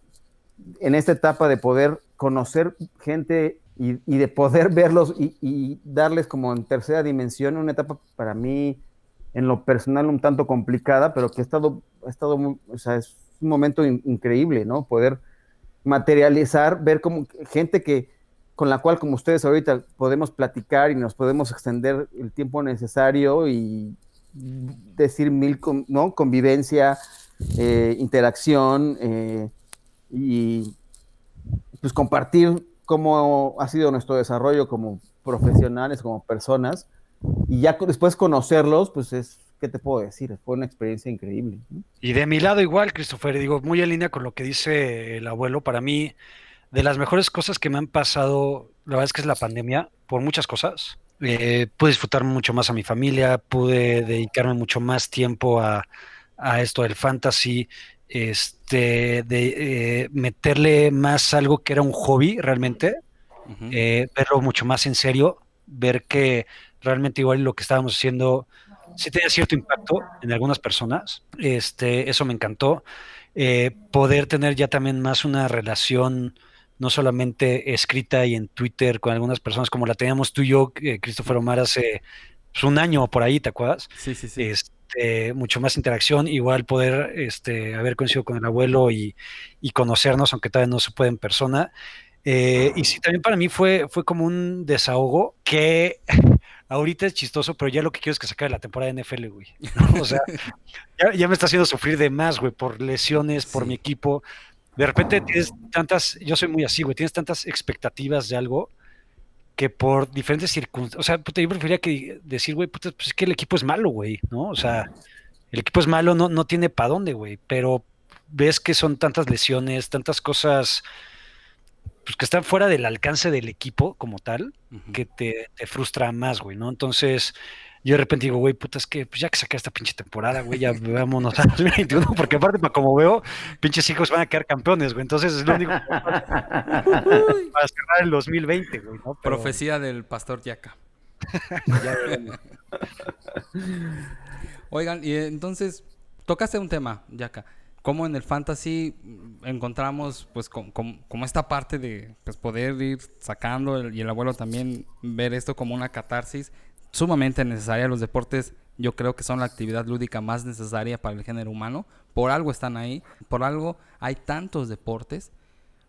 en esta etapa de poder conocer gente y, de poder verlos y, darles como en tercera dimensión, una etapa para mí en lo personal un tanto complicada, pero que ha estado, ha estado o sea, es un momento increíble, ¿no? Poder materializar, ver como gente que con la cual como ustedes ahorita podemos platicar y nos podemos extender el tiempo necesario y decir mil, ¿no? Convivencia, eh, interacción eh, y pues compartir cómo ha sido nuestro desarrollo como profesionales, como personas y ya después conocerlos, pues es ¿qué te puedo decir? Fue una experiencia increíble. Y de mi lado igual, Christopher, digo, muy en línea con lo que dice el abuelo, para mí, de las mejores cosas que me han pasado, la verdad es que es la pandemia, por muchas cosas. Eh, pude disfrutar mucho más a mi familia, pude dedicarme mucho más tiempo a, esto del fantasy, este, de eh, meterle más algo que era un hobby realmente, eh, verlo mucho más en serio, ver que realmente igual lo que estábamos haciendo sí tenía cierto impacto en algunas personas. Este, eso me encantó. Eh, poder tener ya también más una relación, no solamente escrita y en Twitter con algunas personas, como la teníamos tú y yo, eh, Christopher Omar, hace pues, un año por ahí, ¿te acuerdas? Sí, sí, sí. Este, mucho más interacción, igual poder este, haber coincidido con el abuelo y, y conocernos, aunque todavía no se puede en persona. Eh, y sí, también para mí fue, fue como un desahogo que ahorita es chistoso, pero ya lo que quiero es que se acabe la temporada de NFL, güey. O sea, ya, me está haciendo sufrir de más, güey, por lesiones, por mi equipo. De repente tienes tantas, yo soy muy así, güey, tienes tantas expectativas de algo que por diferentes circunstancias, o sea, puta, yo preferiría que decir, güey, puta, pues es que el equipo es malo, güey, ¿no? O sea, el equipo es malo, no, no tiene para dónde, güey, pero ves que son tantas lesiones, tantas cosas pues que están fuera del alcance del equipo como tal, que te, frustra más, güey, ¿no? Entonces, yo de repente digo, güey, puta, es que pues ya que saqué esta pinche temporada, güey, ya vámonos a 2021, porque aparte, para como veo, pinches hijos van a quedar campeones, güey. Entonces es lo único para cerrar el 2020, güey, ¿no? Profecía del pastor Yaca. Oigan, y entonces, tocaste un tema, Yaca cómo en el fantasy encontramos pues como esta parte de pues, poder ir sacando y el abuelo también ver esto como una catarsis sumamente necesaria. Los deportes yo creo que son la actividad lúdica más necesaria para el género humano. Por algo están ahí, por algo hay tantos deportes.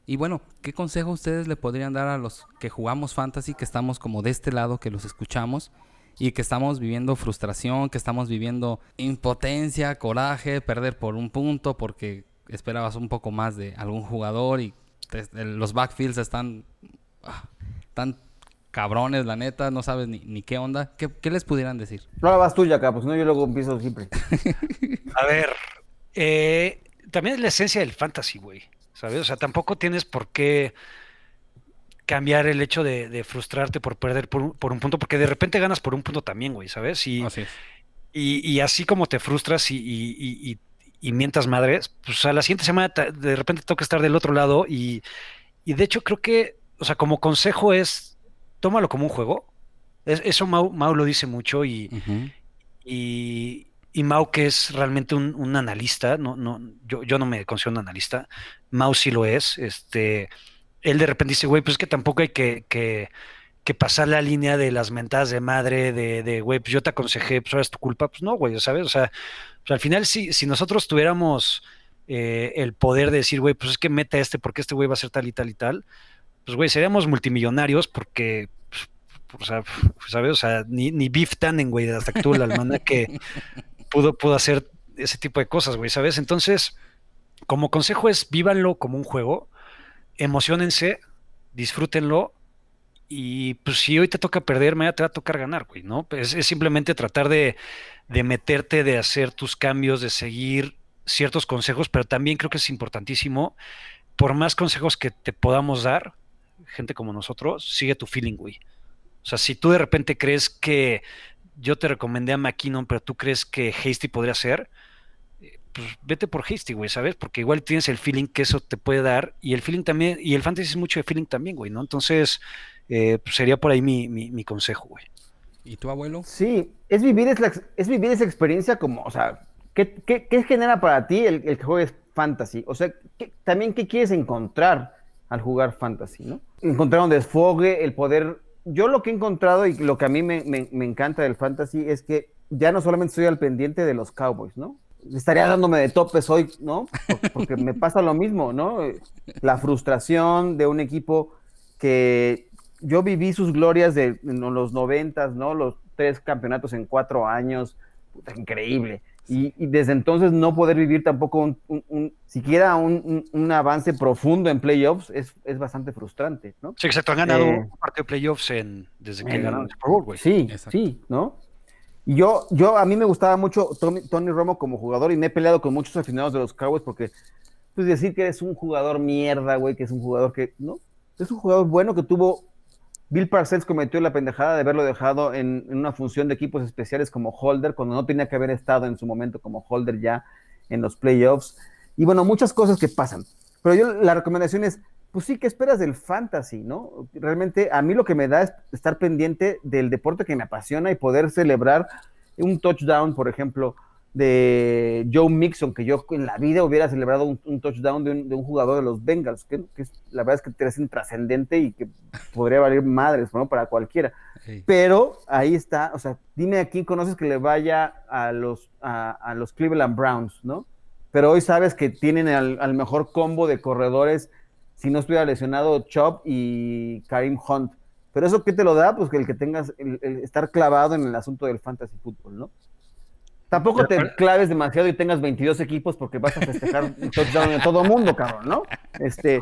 Y bueno, ¿qué consejo ustedes le podrían dar a los que jugamos fantasy, que estamos como de este lado, que los escuchamos y que estamos viviendo frustración, que estamos viviendo impotencia, coraje, perder por un punto porque esperabas un poco más de algún jugador y los backfields están, ah, están cabrones, la neta, no sabes ni, qué onda. ¿Qué, les pudieran decir? No la vas tuya acá, pues no, yo luego empiezo siempre. A ver, eh, también es la esencia del fantasy, güey. ¿Sabes? O sea, tampoco tienes por qué cambiar el hecho de, frustrarte por perder por un, punto, porque de repente ganas por un punto también, güey, ¿sabes? Y así, Y, así como te frustras y, y, mientas madres, pues a la siguiente semana de repente toca estar del otro lado y, de hecho creo que, o sea, como consejo es tómalo como un juego. eso Mau, lo dice mucho y, y, Mau, que es realmente un, analista, no, no, yo, yo, no me considero un analista, Mau sí lo es. Este, él de repente dice, güey, pues es que tampoco hay que, que, pasar la línea de las mentadas de madre, de, güey, pues yo te aconsejé, pues ahora es tu culpa. Pues no, güey, ¿sabes? O sea, pues al final, si, si nosotros tuviéramos eh, el poder de decir, güey, pues es que meta este porque este güey va a ser tal y tal y tal pues güey, seríamos multimillonarios porque, pues, o sea, ¿sabes? O sea, ni, ni Beef Tannen, güey, hasta que tuvo la almana que pudo, pudo hacer ese tipo de cosas, güey, ¿sabes? Entonces, como consejo es, vívanlo como un juego, emocionense, disfrútenlo y pues si hoy te toca perder, mañana te va a tocar ganar, güey, ¿no? Es, simplemente tratar de, de, meterte, de hacer tus cambios, de seguir ciertos consejos, pero también creo que es importantísimo, por más consejos que te podamos dar, gente como nosotros, sigue tu feeling, güey. O sea, si tú de repente crees que yo te recomendé a McKinnon, pero tú crees que Hasty podría ser, pues vete por Hasty, güey, ¿sabes? Porque igual tienes el feeling que eso te puede dar y el feeling también, y el fantasy es mucho de feeling también, güey, ¿no? Entonces, eh, pues sería por ahí mi, consejo, güey. ¿Y tu abuelo? Sí, es vivir, es, vivir esa experiencia como, o sea, ¿qué, genera para ti el, el que juegues fantasy? O sea, también qué quieres encontrar al jugar fantasy, ¿no? Encontrar un desfogue, el poder... Yo lo que he encontrado y lo que a mí me, encanta del fantasy es que ya no solamente estoy al pendiente de los Cowboys, ¿no? Estaría dándome de topes hoy, ¿no? Porque me pasa lo mismo, ¿no? La frustración de un equipo que yo viví sus glorias de los noventas, ¿no? Los tres campeonatos en cuatro años, puta, increíble. Y, desde entonces no poder vivir tampoco un, siquiera un, avance profundo en playoffs es, es, bastante frustrante, ¿no? Sí, exacto. Han ganado eh, un partido de playoffs en, desde que ganaron el Super Bowl, güey. Sí, sí, ¿no? Yo, yo, a mí me gustaba mucho Tony, Romo como jugador y me he peleado con muchos aficionados de los Cowboys porque, pues decir que es un jugador mierda, güey, que es un jugador que, ¿no? Es un jugador bueno que tuvo Bill Parcells cometió la pendejada de haberlo dejado en, una función de equipos especiales como holder, cuando no tenía que haber estado en su momento como holder ya en los playoffs. Y bueno, muchas cosas que pasan. Pero yo la recomendación es, pues sí, ¿qué esperas del fantasy, no? Realmente a mí lo que me da es estar pendiente del deporte que me apasiona y poder celebrar un touchdown, por ejemplo, de Joe Mixon, que yo en la vida hubiera celebrado un, touchdown de un, jugador de los Bengals, que, la verdad es que te es intrascendente y que podría valer madres, ¿no? Para cualquiera. Pero ahí está, o sea, dime a quién conoces que le vaya a los, a, los Cleveland Browns, ¿no? Pero hoy sabes que tienen al, mejor combo de corredores, si no estuviera lesionado, Chop y Karim Hunt. Pero eso, ¿qué te lo da? Pues que el que tengas, el estar clavado en el asunto del fantasy fútbol, ¿no? Tampoco te claves demasiado y tengas 22 equipos porque vas a festejar touchdown en todo mundo, cabrón, ¿no? Este,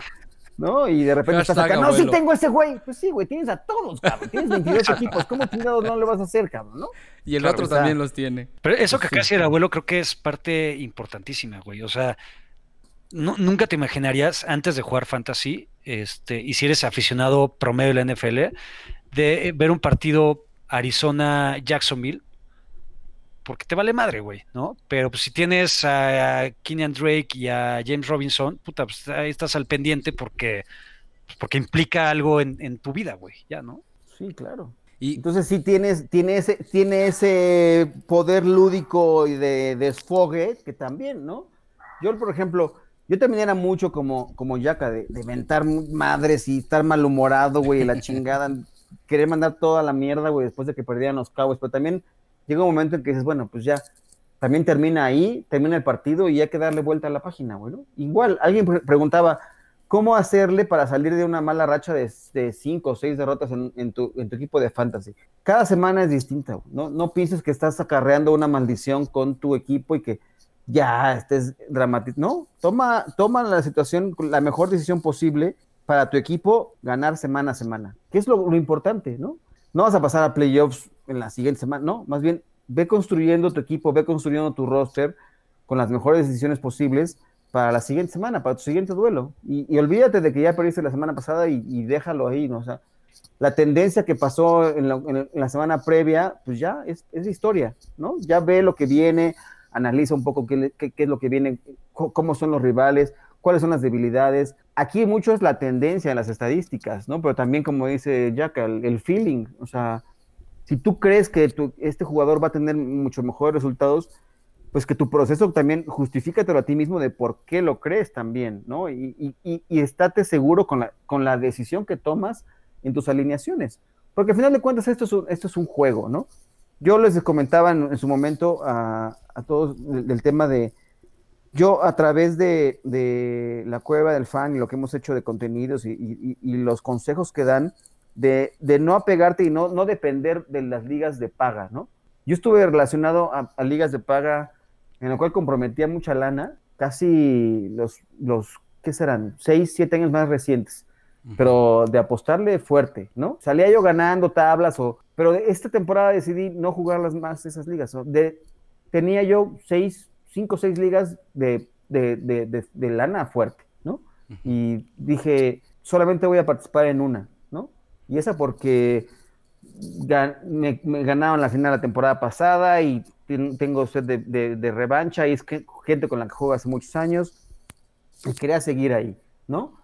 ¿no? Y de repente estás acá, no, sí tengo ese güey. Pues sí, güey, tienes a todos, cabrón. Tienes 22 equipos. ¿Cómo chingados no le vas a hacer, cabrón, no? Y el otro también los tiene. Pero eso que casi el abuelo creo que es parte importantísima, güey. O sea, nunca te imaginarías antes de jugar fantasy, este, y si eres aficionado promedio de la NFL, de ver un partido Arizona-Jacksonville porque te vale madre, güey, ¿no? Pero pues si tienes a, Kenyan Drake y a James Robinson, puta, pues ahí estás al pendiente porque, pues, porque implica algo en, tu vida, güey, ya, ¿no? Sí, claro. Y entonces sí tienes, tiene ese, tiene ese poder lúdico y de desfogue que también, ¿no? Yo, por ejemplo, yo también era mucho como, como Yaka, de, de mentar madres y estar malhumorado, güey, la chingada querer mandar toda la mierda, güey, después de que perdieran los Cowboys, pero también llega un momento en que dices, bueno, pues ya, también termina ahí, termina el partido y hay que darle vuelta a la página, güey, ¿no? Igual, alguien preguntaba, ¿cómo hacerle para salir de una mala racha de, cinco o seis derrotas en, tu, equipo de fantasy? Cada semana es distinta, ¿no? No pienses que estás acarreando una maldición con tu equipo y que ya estés dramático. No, toma, toma la situación, la mejor decisión posible para tu equipo ganar semana a semana, que es lo, importante, ¿no? No vas a pasar a playoffs en la siguiente semana, no, más bien ve construyendo tu equipo, ve construyendo tu roster con las mejores decisiones posibles para la siguiente semana, para tu siguiente duelo. Y, olvídate de que ya perdiste la semana pasada y, déjalo ahí, ¿no? O sea, la tendencia que pasó en la, semana previa, pues ya es, es, historia, ¿no? Ya ve lo que viene, analiza un poco qué, es lo que viene, cómo son los rivales, cuáles son las debilidades. Aquí mucho es la tendencia en las estadísticas, ¿no? Pero también, como dice Jack, el, feeling, o sea, si tú crees que este jugador va a tener mucho mejores resultados, pues que tu proceso también justifícatelo a ti mismo de por qué lo crees también, ¿no? Y, y, estate seguro con la, decisión que tomas en tus alineaciones. Porque al final de cuentas esto es esto es un juego, ¿no? Yo les comentaba en, su momento a, todos del, tema de, yo a través de, la cueva del fan y lo que hemos hecho de contenidos y, los consejos que dan, de, no apegarte y no, no, depender de las ligas de paga, ¿no? Yo estuve relacionado a, ligas de paga en la cual comprometía mucha lana, casi los, los ¿qué serán? Seis, siete años más recientes pero de apostarle fuerte, ¿no? Salía yo ganando tablas, o, pero esta temporada decidí no jugarlas más esas ligas. De, tenía yo seis, cinco o seis ligas de, de, de, de, lana fuerte, ¿no? Y dije, solamente voy a participar en una, ¿no? Y esa porque me, ganaron la final la temporada pasada y tengo sed de, revancha y es que, gente con la que juego hace muchos años y quería seguir ahí, ¿no?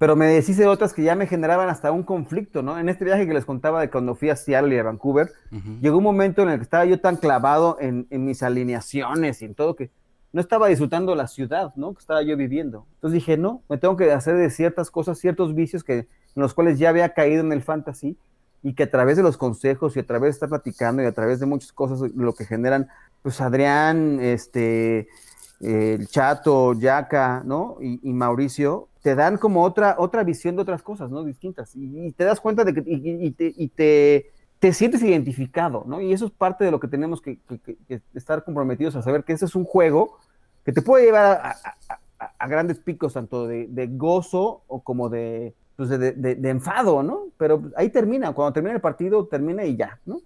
Pero me deshice de otras que ya me generaban hasta un conflicto, ¿no? En este viaje que les contaba de cuando fui a Seattle y a Vancouver, llegó un momento en el que estaba yo tan clavado en, mis alineaciones y en todo que no estaba disfrutando la ciudad, ¿no? Que estaba yo viviendo. Entonces dije, no, me tengo que hacer de ciertas cosas, ciertos vicios que, en los cuales ya había caído en el fantasy y que a través de los consejos y a través de estar platicando y a través de muchas cosas, lo que generan, pues Adrián, este, el Chato, Yaca, ¿no? y Mauricio, te dan como otra, otra visión de otras cosas, ¿no? Distintas. Y, te das cuenta de que y, te, y te, te, sientes identificado, ¿no? Y eso es parte de lo que tenemos que, estar comprometidos a saber que ese es un juego que te puede llevar a, grandes picos, tanto de, gozo o como de, pues de, de, enfado, ¿no? Pero ahí termina, cuando termina el partido, termina y ya, ¿no?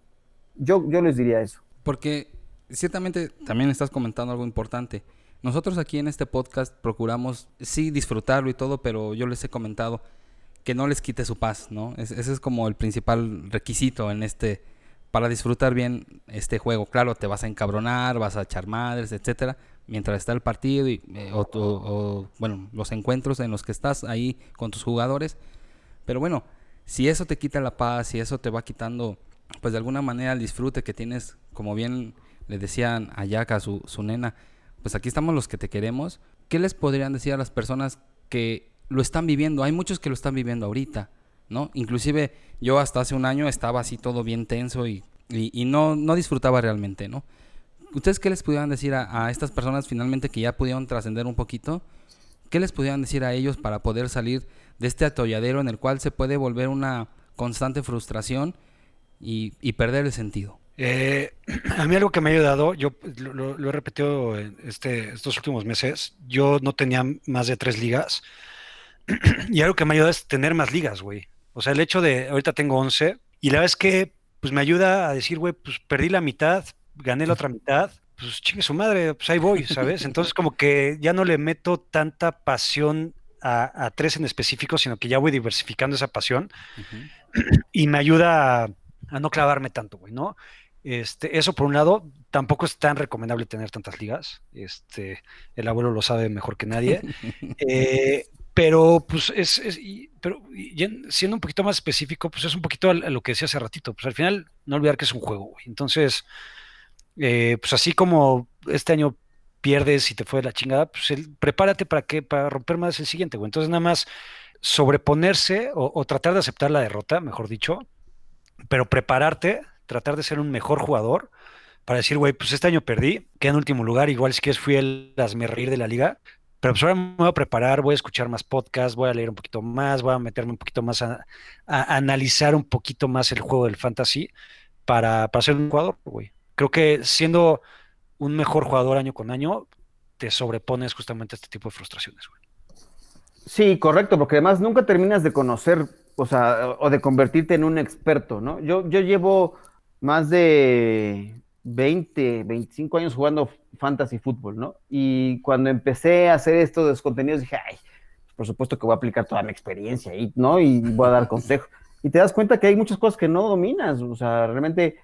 Yo, yo les diría eso. Porque ciertamente también estás comentando algo importante nosotros aquí en este podcast procuramos, sí, disfrutarlo y todo, pero yo les he comentado que no les quite su paz, ¿no? ese es como el principal requisito en este, para disfrutar bien este juego. Claro, te vas a encabronar, vas a echar madres, etcétera, mientras está el partido y, eh, o, bueno, los encuentros en los que estás ahí con tus jugadores. Pero bueno, si eso te quita la paz, si eso te va quitando, pues de alguna manera el disfrute que tienes, como bien le decían a Yaka, su, su nena, pues aquí estamos los que te queremos. ¿Qué les podrían decir a las personas que lo están viviendo? Hay muchos que lo están viviendo ahorita, ¿no? Inclusive yo hasta hace un año estaba así todo bien tenso y, y, no, no disfrutaba realmente, ¿no? ¿Ustedes qué les pudieran decir a, estas personas finalmente que ya pudieron trascender un poquito? ¿Qué les pudieran decir a ellos para poder salir de este atolladero en el cual se puede volver una constante frustración y, y perder el sentido? Eh, a mí algo que me ha ayudado, yo lo, he repetido este, estos últimos meses, yo no tenía más de tres ligas y algo que me ayuda es tener más ligas, güey. O sea, el hecho de, ahorita tengo 11 y la verdad es que pues me ayuda a decir, güey, pues perdí la mitad, gané la otra mitad, pues chingue su madre, pues ahí voy, ¿sabes? Entonces como que ya no le meto tanta pasión a, tres en específico, sino que ya voy diversificando esa pasión y me ayuda a, a no clavarme tanto, güey, ¿no? Este, eso por un lado, tampoco es tan recomendable tener tantas ligas. Este, el abuelo lo sabe mejor que nadie. Eh, pero, pues, es, pero siendo un poquito más específico, pues es un poquito a, lo que decía hace ratito. Pues al final, no olvidar que es un juego, Entonces, eh, pues así como este año pierdes y te fue de la chingada, pues prepárate para que, para romper más el siguiente, güey. Entonces, nada más sobreponerse o tratar de aceptar la derrota, mejor dicho, pero prepararte, tratar de ser un mejor jugador para decir, güey, pues este año perdí, quedé en último lugar, igual si quieres fui el me reír de la liga, pero pues ahora me voy a preparar, voy a escuchar más podcasts, voy a leer un poquito más, voy a meterme un poquito más a, analizar un poquito más el juego del fantasy para, para ser un jugador, güey. Creo que siendo un mejor jugador año con año, te sobrepones justamente a este tipo de frustraciones, güey. Sí, correcto, porque además nunca terminas de conocer, o sea, o de convertirte en un experto, ¿no? Yo, yo llevo más de 20, 25 años jugando fantasy fútbol, ¿no? Y cuando empecé a hacer esto de los contenidos dije, ay, por supuesto que voy a aplicar toda mi experiencia ahí, ¿no? Y voy a dar consejos. Y te das cuenta que hay muchas cosas que no dominas, o sea, realmente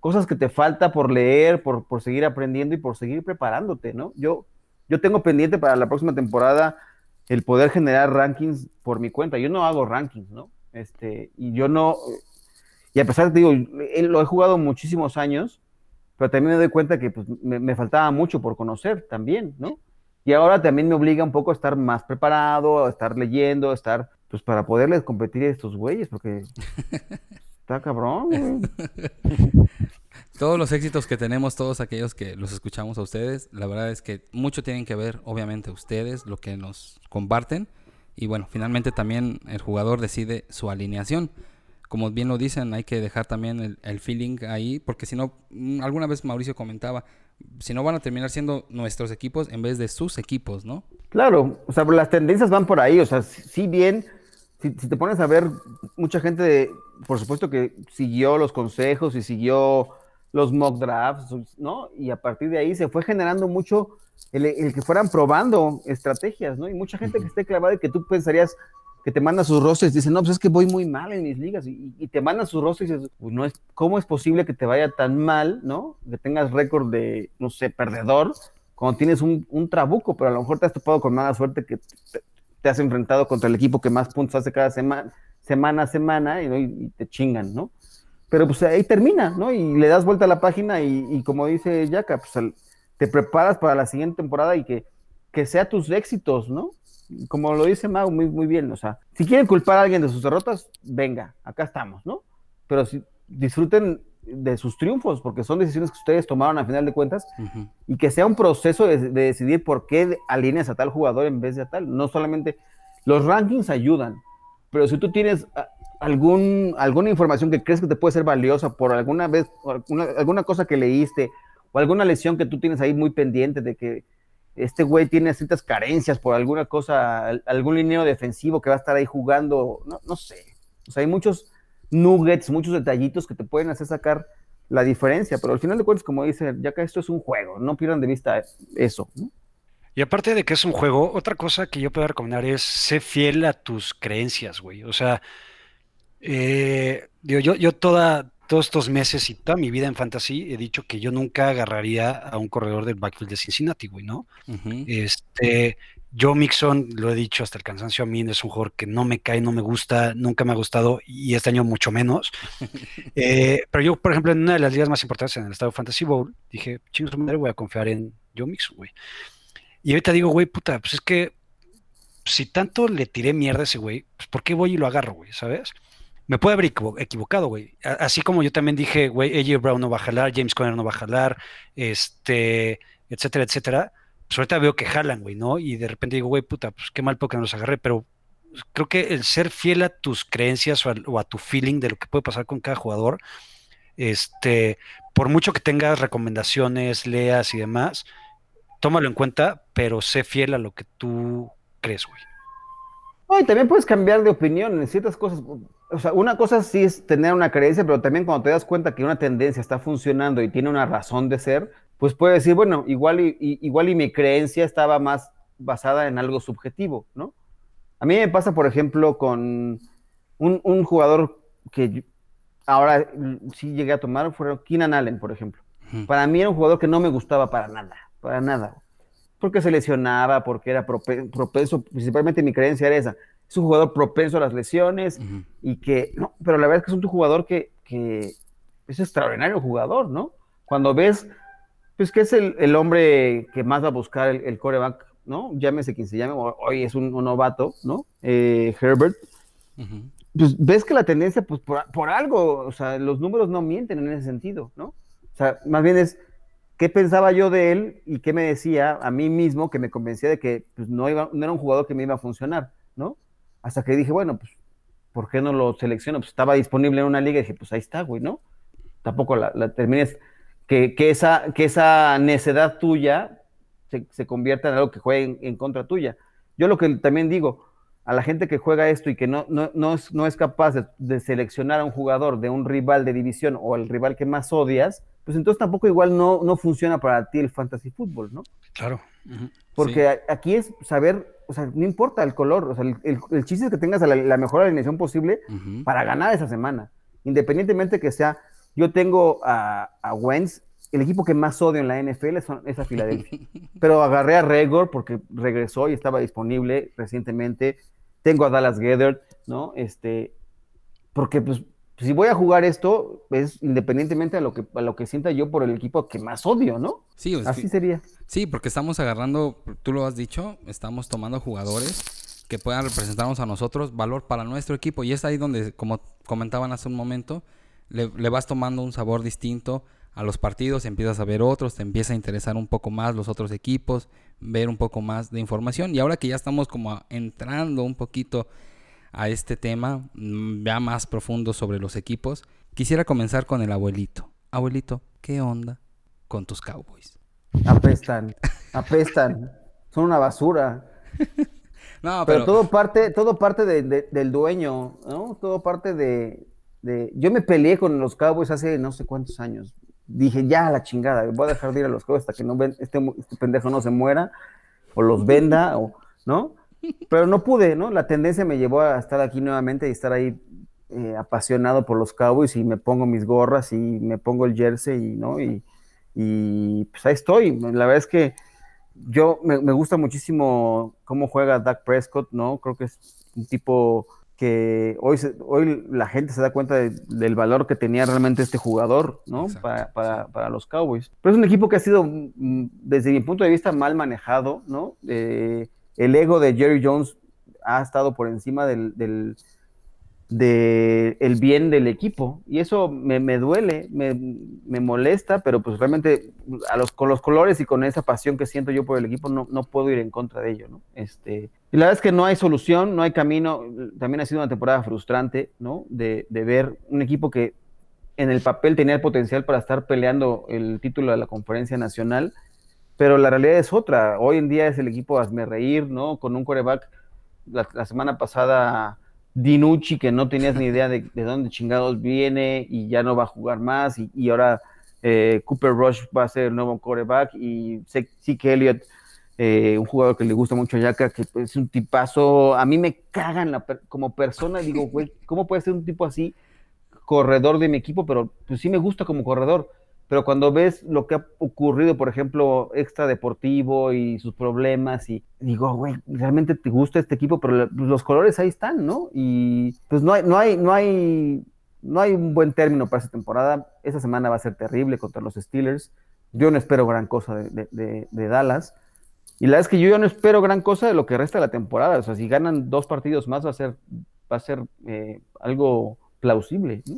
cosas que te falta por leer, por, por seguir aprendiendo y por seguir preparándote, ¿no? Yo, yo tengo pendiente para la próxima temporada el poder generar rankings por mi cuenta. Yo no hago rankings, ¿no? Este, y yo no, y a pesar de, digo, lo he jugado muchísimos años, pero también me doy cuenta que pues, me, faltaba mucho por conocer también, ¿no? Y ahora también me obliga un poco a estar más preparado, a estar leyendo, a estar, pues para poderles competir a estos güeyes, porque está cabrón, güey. Todos los éxitos que tenemos, todos aquellos que los escuchamos a ustedes, la verdad es que mucho tienen que ver, obviamente, ustedes, lo que nos comparten. Y bueno, finalmente también el jugador decide su alineación. Como bien lo dicen, hay que dejar también el, feeling ahí, porque si no, mm, alguna vez Mauricio comentaba, si no van a terminar siendo nuestros equipos en vez de sus equipos, ¿no? Claro, o sea, las tendencias van por ahí, o sea, si bien, si, si te pones a ver, mucha gente, por supuesto que siguió los consejos y siguió los mock drafts, ¿no? Y a partir de ahí se fue generando mucho el, que fueran probando estrategias, ¿no? Y mucha gente que esté clavada y que tú pensarías que te manda sus rostros y dice, no, pues es que voy muy mal en mis ligas. Y, te mandan sus rostros y dices, pues no es, ¿cómo es posible que te vaya tan mal, ¿no? Que tengas récord de, no sé, perdedor, cuando tienes un, trabuco, pero a lo mejor te has topado con mala suerte que te, has enfrentado contra el equipo que más puntos hace cada semana, semana a semana y, y te chingan, ¿no? pero pues ahí termina, ¿no? Y le das vuelta a la página y, como dice Yaka, pues te preparas para la siguiente temporada y que, que sea tus éxitos, ¿no? Como lo dice Mau muy, muy bien, o sea, si quieren culpar a alguien de sus derrotas, venga, acá estamos, ¿no? Pero si disfruten de sus triunfos, porque son decisiones que ustedes tomaron a final de cuentas, y que sea un proceso de, de, decidir por qué alineas a tal jugador en vez de a tal. No solamente los rankings ayudan, pero si tú tienes algún, alguna información que crees que te puede ser valiosa por alguna vez, alguna, alguna cosa que leíste, o alguna lesión que tú tienes ahí muy pendiente de que este güey tiene ciertas carencias por alguna cosa, algún lineo defensivo que va a estar ahí jugando, no, no sé. O sea, hay muchos nuggets, muchos detallitos que te pueden hacer sacar la diferencia, pero al final de cuentas, como dice, ya que esto es un juego, no pierdan de vista eso. Y aparte de que es un juego, otra cosa que yo puedo recomendar es ser fiel a tus creencias, güey. O sea, eh, yo, yo toda, todos estos meses y toda mi vida en fantasy he dicho que yo nunca agarraría a un corredor del backfield de Cincinnati, güey, ¿no? Este, Joe Mixon, lo he dicho hasta el cansancio a mí, es un jugador que no me cae, no me gusta, nunca me ha gustado y este año mucho menos. Eh, pero yo, por ejemplo, en una de las ligas más importantes en el estado Fantasy Bowl, dije, chingos madre, voy a confiar en Joe Mixon, güey. Y ahorita digo, güey, puta, pues es que si tanto le tiré mierda a ese güey, pues ¿por qué voy y lo agarro, güey? ¿Sabes? Me puede haber equivocado, güey. Así como yo también dije, güey, AJ Brown no va a jalar, James Conner no va a jalar, este, etcétera, etcétera. Pues ahorita veo que jalan, güey, ¿no? Y de repente digo, güey, puta, pues qué mal porque no los agarré, pero creo que el ser fiel a tus creencias o a, tu feeling de lo que puede pasar con cada jugador, este, por mucho que tengas recomendaciones, leas y demás, tómalo en cuenta, pero sé fiel a lo que tú crees, güey. No, y también puedes cambiar de opinión en ciertas cosas. O sea, una cosa sí es tener una creencia, pero también cuando te das cuenta que una tendencia está funcionando y tiene una razón de ser, pues puedes decir, bueno, igual y, igual y mi creencia estaba más basada en algo subjetivo, ¿no? A mí me pasa, por ejemplo, con un, jugador que ahora sí llegué a tomar, fue Keenan Allen, por ejemplo. Para mí era un jugador que no me gustaba para nada, para nada porque se lesionaba, porque era propenso, principalmente mi creencia era esa, es un jugador propenso a las lesiones y que, no, pero la verdad es que es un jugador que, que es extraordinario jugador, ¿no? Cuando ves, pues que es el, hombre que más va a buscar el, coreback, ¿no? Llámese quien se llame, hoy es un, novato, ¿no? Eh, Herbert. pues ves que la tendencia, pues por, algo, o sea, los números no mienten en ese sentido, ¿no? O sea, más bien es qué pensaba yo de él y qué me decía a mí mismo que me convencía de que pues, no, iba, no era un jugador que me iba a funcionar, ¿no? Hasta que dije, bueno, pues, ¿por qué no lo selecciono? Pues estaba disponible en una liga y dije, pues ahí está, güey, ¿no? Tampoco la, termines, que, esa, que esa necedad tuya se, convierta en algo que juegue en contra tuya. Yo lo que también digo, a la gente que juega esto y que no, no, es, no es, capaz de, seleccionar a un jugador de un rival de división o el rival que más odias, pues entonces tampoco igual no, no funciona para ti el fantasy fútbol, ¿no? Claro. Porque aquí es saber, o sea, no importa el color, o sea, el, chiste es que tengas la, mejor alineación posible para ganar esa semana. Independientemente que sea, yo tengo a, a Wentz el equipo que más odio en la NFL es a Filadelfia. Pero agarré a Regor porque regresó y estaba disponible recientemente. Tengo a Dallas Gether, ¿no? Este, porque pues si voy a jugar esto, es independientemente a lo que, a lo que sienta yo por el equipo que más odio, ¿no? Sí, así sería. Sí, porque estamos agarrando, tú lo has dicho, estamos tomando jugadores que puedan representarnos a nosotros valor para nuestro equipo. Y es ahí donde, como comentaban hace un momento, le, le vas tomando un sabor distinto a los partidos, empiezas a ver otros, te empieza a interesar un poco más los otros equipos, ver un poco más de información. Y ahora que ya estamos como entrando un poquito a este tema, mm, ya más profundo sobre los equipos, quisiera comenzar con el abuelito. Abuelito, ¿qué onda con tus Cowboys? Apestan, apestan, son una basura. no, pero... todo parte, todo parte del dueño, ¿no? Todo parte de, de... Yo me peleé con los Cowboys hace no sé cuántos años, dije, ya la chingada, voy a dejar de ir a los juegos hasta que no ven, este, este, pendejo no se muera, o los venda, o, ¿no? Pero no pude, ¿no? La tendencia me llevó a estar aquí nuevamente y estar ahí eh, apasionado por los Cowboys y me pongo mis gorras y me pongo el jersey, ¿no? Y, y pues ahí estoy. La verdad es que yo me, me gusta muchísimo cómo juega Dak Prescott, ¿no? Creo que es un tipo que hoy, hoy la gente se da cuenta del valor que tenía realmente este jugador, ¿no? Para, para, para, los Cowboys. Pero es un equipo que ha sido, mm, desde mi punto de vista, mal manejado, ¿no? Eh, el ego de Jerry Jones ha estado por encima del, del, de el bien del equipo. Y eso me, me duele, me, me, molesta, pero pues realmente a los, con los colores y con esa pasión que siento yo por el equipo no, no puedo ir en contra de ello, ¿no? Este, y la verdad es que no hay solución, no hay camino. También ha sido una temporada frustrante, ¿no? De, de ver un equipo que en el papel tenía el potencial para estar peleando el título de la conferencia nacional, pero la realidad es otra. Hoy en día es el equipo hazme reír, ¿no? Con un coreback la, semana pasada Dinucci, que no tenías ni idea de, dónde chingados viene y ya no va a jugar más, y, ahora eh, Cooper Rush va a ser el nuevo quarterback, y que Elliott, eh, un jugador que le gusta mucho a Yaka, que es un tipazo, a mí me cagan la, como persona, digo, güey, ¿cómo puede ser un tipo así corredor de mi equipo? Pero pues sí me gusta como corredor pero cuando ves lo que ha ocurrido, por ejemplo, extra deportivo y sus problemas, y digo, güey, realmente te gusta este equipo, pero pues, los colores ahí están, ¿no? Y pues no hay, no hay, no hay, no hay un buen término para esta temporada. Esa semana va a ser terrible contra los Steelers. Yo no espero gran cosa de, Dallas. Y la verdad es que yo ya no espero gran cosa de lo que resta de la temporada. O sea, si ganan dos partidos más va a ser, va a ser eh, algo plausible. ¿no?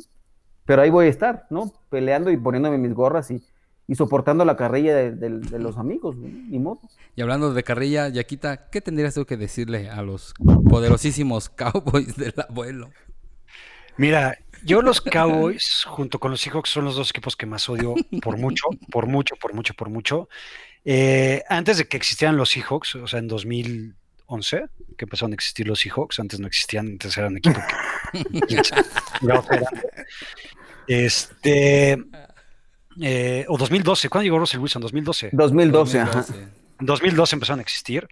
Pero ahí voy a estar, ¿no? Peleando y poniéndome mis gorras y, soportando la carrilla de, los amigos, ni modo. Y hablando de carrilla, Yaquita, ¿qué tendrías tú que decirle a los poderosísimos Cowboys del abuelo? Mira, yo los Cowboys, junto con los Seahawks, son los dos equipos que más odio por mucho, por mucho, por mucho, por mucho. Eh, antes de que existieran los Seahawks, o sea, en 2011, que empezaron a existir los Seahawks, antes no existían, antes eran equipos que... Este. Eh, o 2012. ¿Cuándo llegó Russell Wilson? 2012. 2012, 2012. ajá. En 2012 empezaron a existir.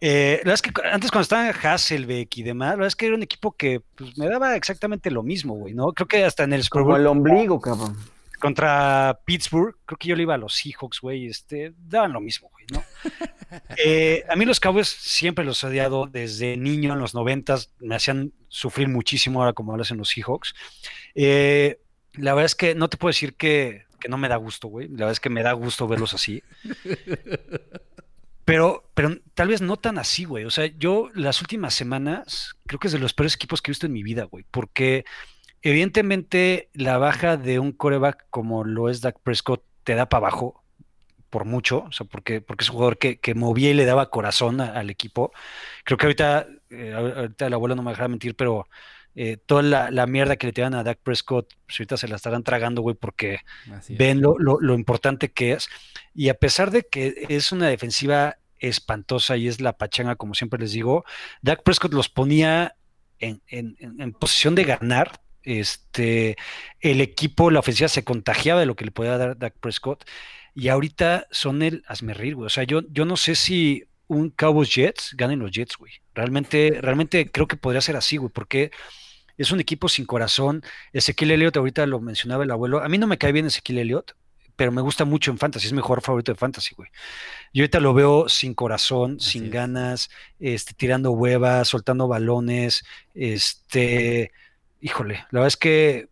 Eh, la verdad es que antes cuando estaba Hasselbeck y demás, la verdad es que era un equipo que pues, me daba exactamente lo mismo, güey, ¿no? Creo que hasta en el Super Como el ombligo, cabrón. Contra Pittsburgh, creo que yo le iba a los Seahawks, güey, este, daban lo mismo, güey, ¿no? Eh, a mí los Cowboys siempre los he odiado desde niño, en los noventas, me hacían sufrir muchísimo ahora como lo hacen los Seahawks. Eh, la verdad es que no te puedo decir que, no me da gusto, güey. La verdad es que me da gusto verlos así. Pero, pero tal vez no tan así, güey. O sea, yo las últimas semanas creo que es de los peores equipos que he visto en mi vida, güey. Porque evidentemente la baja de un coreback como lo es Dak Prescott te da para abajo por mucho, o sea, porque, porque es un jugador que, movía y le daba corazón al equipo. Creo que ahorita, eh, ahorita el abuelo no me dejará mentir, pero eh, toda la, mierda que le tiran a Dak Prescott, pues ahorita se la estarán tragando, güey, porque ven lo, lo, importante que es. Y a pesar de que es una defensiva espantosa y es la pachanga, como siempre les digo, Dak Prescott los ponía en, en posición de ganar este, el equipo, la ofensiva se contagiaba de lo que le podía dar Dak Prescott. Y ahorita son el hazme güey. O sea, yo, yo no sé si un Cowboys Jets ganen los Jets, güey. Realmente, realmente creo que podría ser así, güey, porque es un equipo sin corazón. Ezequiel Elliott, ahorita lo mencionaba el abuelo. A mí no me cae bien Ezequiel Elliott, pero me gusta mucho en Fantasy. Es mi mejor favorito de Fantasy, güey. Yo ahorita lo veo sin corazón, sin ganas, este, tirando huevas, soltando balones, este híjole, la verdad es que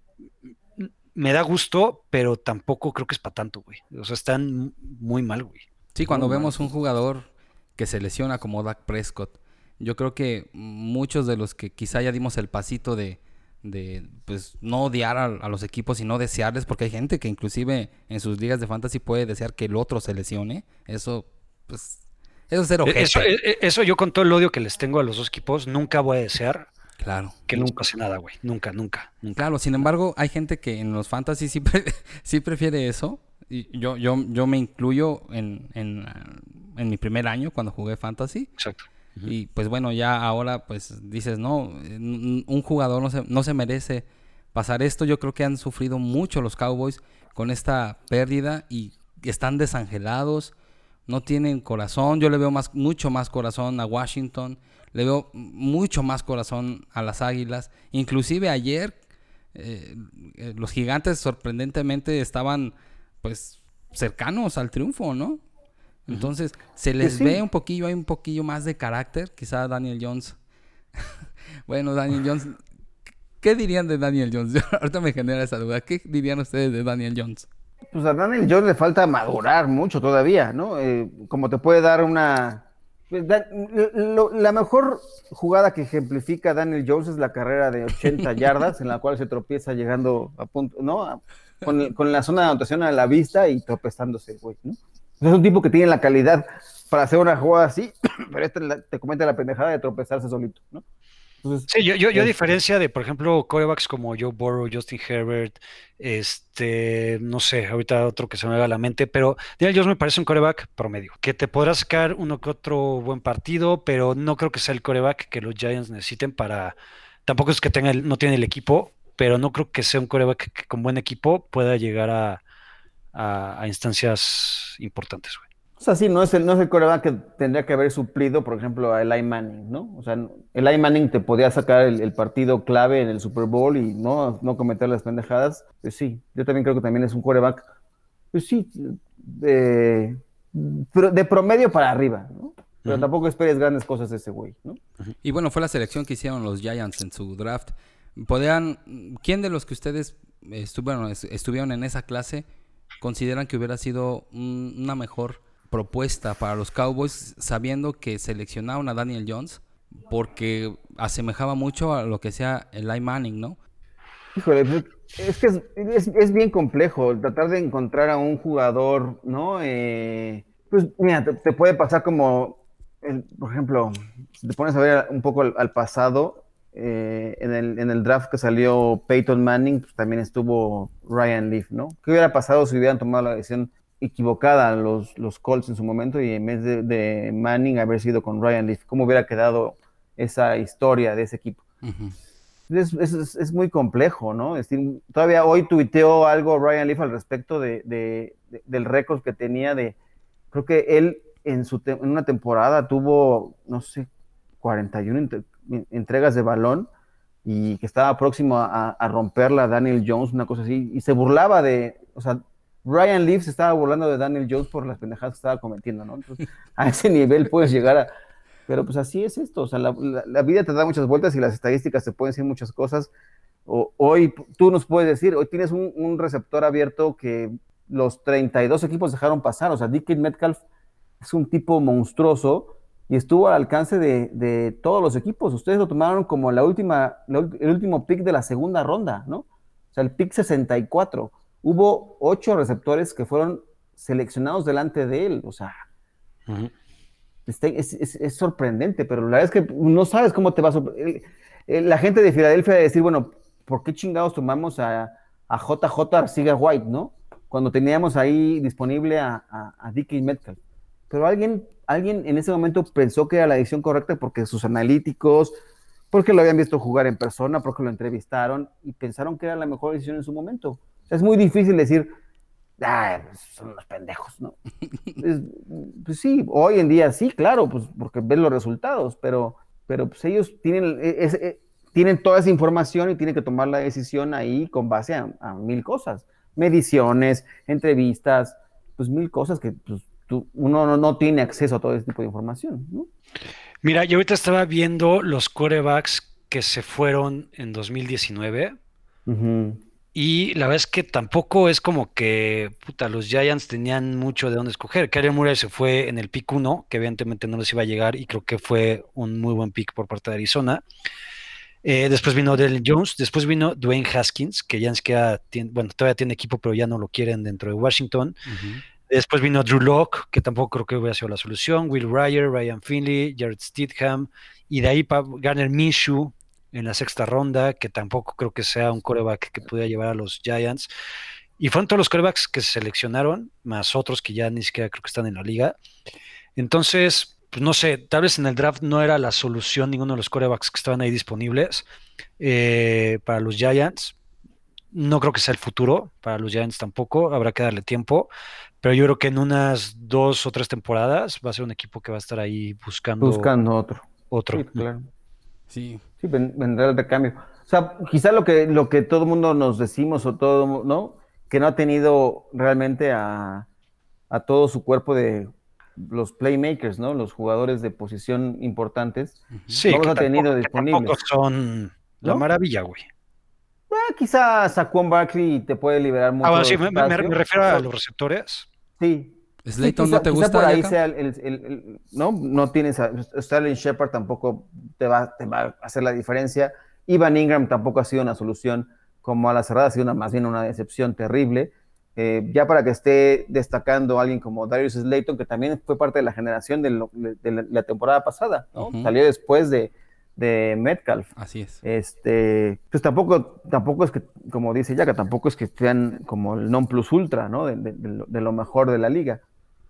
me da gusto, pero tampoco creo que es para tanto, güey. O sea, están muy mal, güey. Sí, cuando vemos un jugador que se lesiona como Dak Prescott, yo creo que muchos de los que quizá ya dimos el pasito de, de pues no odiar a, los equipos y no desearles, porque hay gente que inclusive en sus ligas de fantasy puede desear que el otro se lesione. Eso, pues, eso es ser e, Eso, e, eso yo con todo el odio que les tengo a los dos equipos, nunca voy a desear Claro. Que nunca hace nada, güey. Nunca, nunca, Claro, sin embargo, hay gente que en los fantasy sí, sí prefiere eso. Y yo, yo, yo me incluyo en, en, en, mi primer año cuando jugué fantasy. Exacto. Y pues bueno, ya ahora pues dices, no, un jugador no se, no se merece pasar esto. Yo creo que han sufrido mucho los Cowboys con esta pérdida y están desangelados, no tienen corazón. Yo le veo más, mucho más corazón a Washington le veo mucho más corazón a las Águilas. Inclusive ayer eh, eh, los gigantes sorprendentemente estaban pues cercanos al triunfo, ¿no? Entonces se les ve un poquillo, hay un poquillo más de carácter, quizá Daniel Jones. bueno, Daniel Jones, ¿qué dirían de Daniel Jones? Ahorita me genera esa duda. ¿Qué dirían ustedes de Daniel Jones? Pues a Daniel Jones le falta madurar mucho todavía, ¿no? Eh, como te puede dar una pues, la mejor jugada que ejemplifica Daniel Jones es la carrera de 80 yardas en la cual se tropieza llegando a punto, ¿no? con, la zona de anotación a la vista y tropezándose, güey, ¿no? Es un tipo que tiene la calidad para hacer una jugada así, pero este te comenta la pendejada de tropezarse solito, ¿no? sí, yo, yo, yo, a diferencia de, por ejemplo, corebacks como Joe Burrow, Justin Herbert, este, no sé, ahorita otro que se me va a la mente, pero Daniel Jones me parece un coreback promedio, que te podrá sacar uno que otro buen partido, pero no creo que sea el coreback que los Giants necesiten para, tampoco es que tenga no tiene el equipo, pero no creo que sea un coreback que, con buen equipo pueda llegar a, a, a instancias importantes, güey. O sea, sí, no es el, no es el coreback que tendría que haber suplido, por ejemplo, a Eli Manning, ¿no? O sea, Eli Manning te podía sacar el, partido clave en el Super Bowl y no, no cometer las pendejadas. Pues sí, yo también creo que también es un coreback, pues sí, de, de promedio para arriba, ¿no? Pero tampoco esperes grandes cosas de ese güey, ¿no? Y bueno, fue la selección que hicieron los Giants en su draft. ¿Podrían, quién de los que ustedes estuvieron, estuvieron en esa clase consideran que hubiera sido una mejor propuesta para los Cowboys sabiendo que seleccionaron a Daniel Jones porque asemejaba mucho a lo que sea el Eli Manning, ¿no? Híjole, pues, es que es, bien complejo tratar de encontrar a un jugador, ¿no? Eh, pues mira, te, puede pasar como, por ejemplo, si te pones a ver un poco al, pasado, eh, en, el, en, el, draft que salió Peyton Manning, pues, también estuvo Ryan Leaf, ¿no? ¿Qué hubiera pasado si hubieran tomado la decisión equivocada los, los Colts en su momento y en vez de, Manning haber sido con Ryan Leaf, ¿cómo hubiera quedado esa historia de ese equipo? es, muy complejo, ¿no? Es decir, todavía hoy tuiteó algo Ryan Leaf al respecto de, del récord que tenía de, creo que él en, su en una temporada tuvo, no sé, 41 entregas de balón y que estaba próximo a, a romperla Daniel Jones, una cosa así, y se burlaba de, o sea, Ryan Leaf se estaba burlando de Daniel Jones por las pendejadas que estaba cometiendo, ¿no? Entonces, a ese nivel puedes llegar a... Pero pues así es esto, o sea, la, vida te da muchas vueltas y las estadísticas te pueden decir muchas cosas. Hoy tú nos puedes decir, hoy tienes un, receptor abierto que los 32 equipos dejaron pasar, o sea, Dick Metcalf es un tipo monstruoso y estuvo al alcance de, todos los equipos. Ustedes lo tomaron como la última, el último pick de la segunda ronda, ¿no? O sea, el pick 64. Hubo ocho receptores que fueron seleccionados delante de él. O sea, este, es, sorprendente, pero la verdad es que no sabes cómo te va a sorprender. La gente de Filadelfia de decir, bueno, ¿por qué chingados tomamos a, a JJ Arcega White, no? Cuando teníamos ahí disponible a, a, a Dickie Metcalf. Pero alguien, alguien en ese momento pensó que era la decisión correcta porque sus analíticos, porque lo habían visto jugar en persona, porque lo entrevistaron y pensaron que era la mejor decisión en su momento. es muy difícil decir, ah, son unos pendejos, ¿no? pues sí, hoy en día sí, claro, pues porque ven los resultados, pero, pero pues ellos tienen, e, e, tienen toda esa información y tienen que tomar la decisión ahí con base a, mil cosas, mediciones, entrevistas, pues mil cosas que pues, uno no, tiene acceso a todo ese tipo de información, ¿no? Mira, yo ahorita estaba viendo los corebacks que se fueron en 2019. Y la verdad es que tampoco es como que puta, los Giants tenían mucho de dónde escoger. Kyler Murray se fue en el pick 1, que evidentemente no les iba a llegar, y creo que fue un muy buen pick por parte de Arizona. Eh, después vino Dylan Jones, después vino Dwayne Haskins, que ya es que bueno, todavía tiene equipo, pero ya no lo quieren dentro de Washington. Después vino Drew Locke, que tampoco creo que hubiera sido la solución. Will Ryer, Ryan Finley, Jared Stidham. Y de ahí Garner Minshew, en la sexta ronda, que tampoco creo que sea un coreback que pudiera llevar a los Giants. Y fueron todos los corebacks que se seleccionaron, más otros que ya ni siquiera creo que están en la liga. Entonces, pues no sé, tal vez en el draft no era la solución ninguno de los corebacks que estaban ahí disponibles eh, para los Giants. No creo que sea el futuro para los Giants tampoco, habrá que darle tiempo, pero yo creo que en unas dos o tres temporadas va a ser un equipo que va a estar ahí buscando, buscando otro. Otro. Sí, claro. Sí. Sí, vendrá el recambio. O sea, quizá lo que, lo que todo el mundo nos decimos o todo, ¿no? Que no ha tenido realmente a, todo su cuerpo de los playmakers, ¿no? Los jugadores de posición importantes. Sí, no los ha tenido disponibles. son la maravilla, güey. Ah, quizá Saquon Barkley te puede liberar mucho. Ah, sí, me, refiero a los receptores. Sí, Slayton no te gusta. por ahí sea el, no, no tienes a Sterling Shepard tampoco te va, te va a hacer la diferencia. Ivan Ingram tampoco ha sido una solución como a la cerrada, ha sido una, más bien una decepción terrible. Eh, ya para que esté destacando alguien como Darius Slayton, que también fue parte de la generación de, la, temporada pasada, ¿no? Salió después de, de Metcalf. Así es. Este, pues tampoco, tampoco es que, como dice Yaka, tampoco es que sean como el non plus ultra, ¿no? de lo mejor de la liga.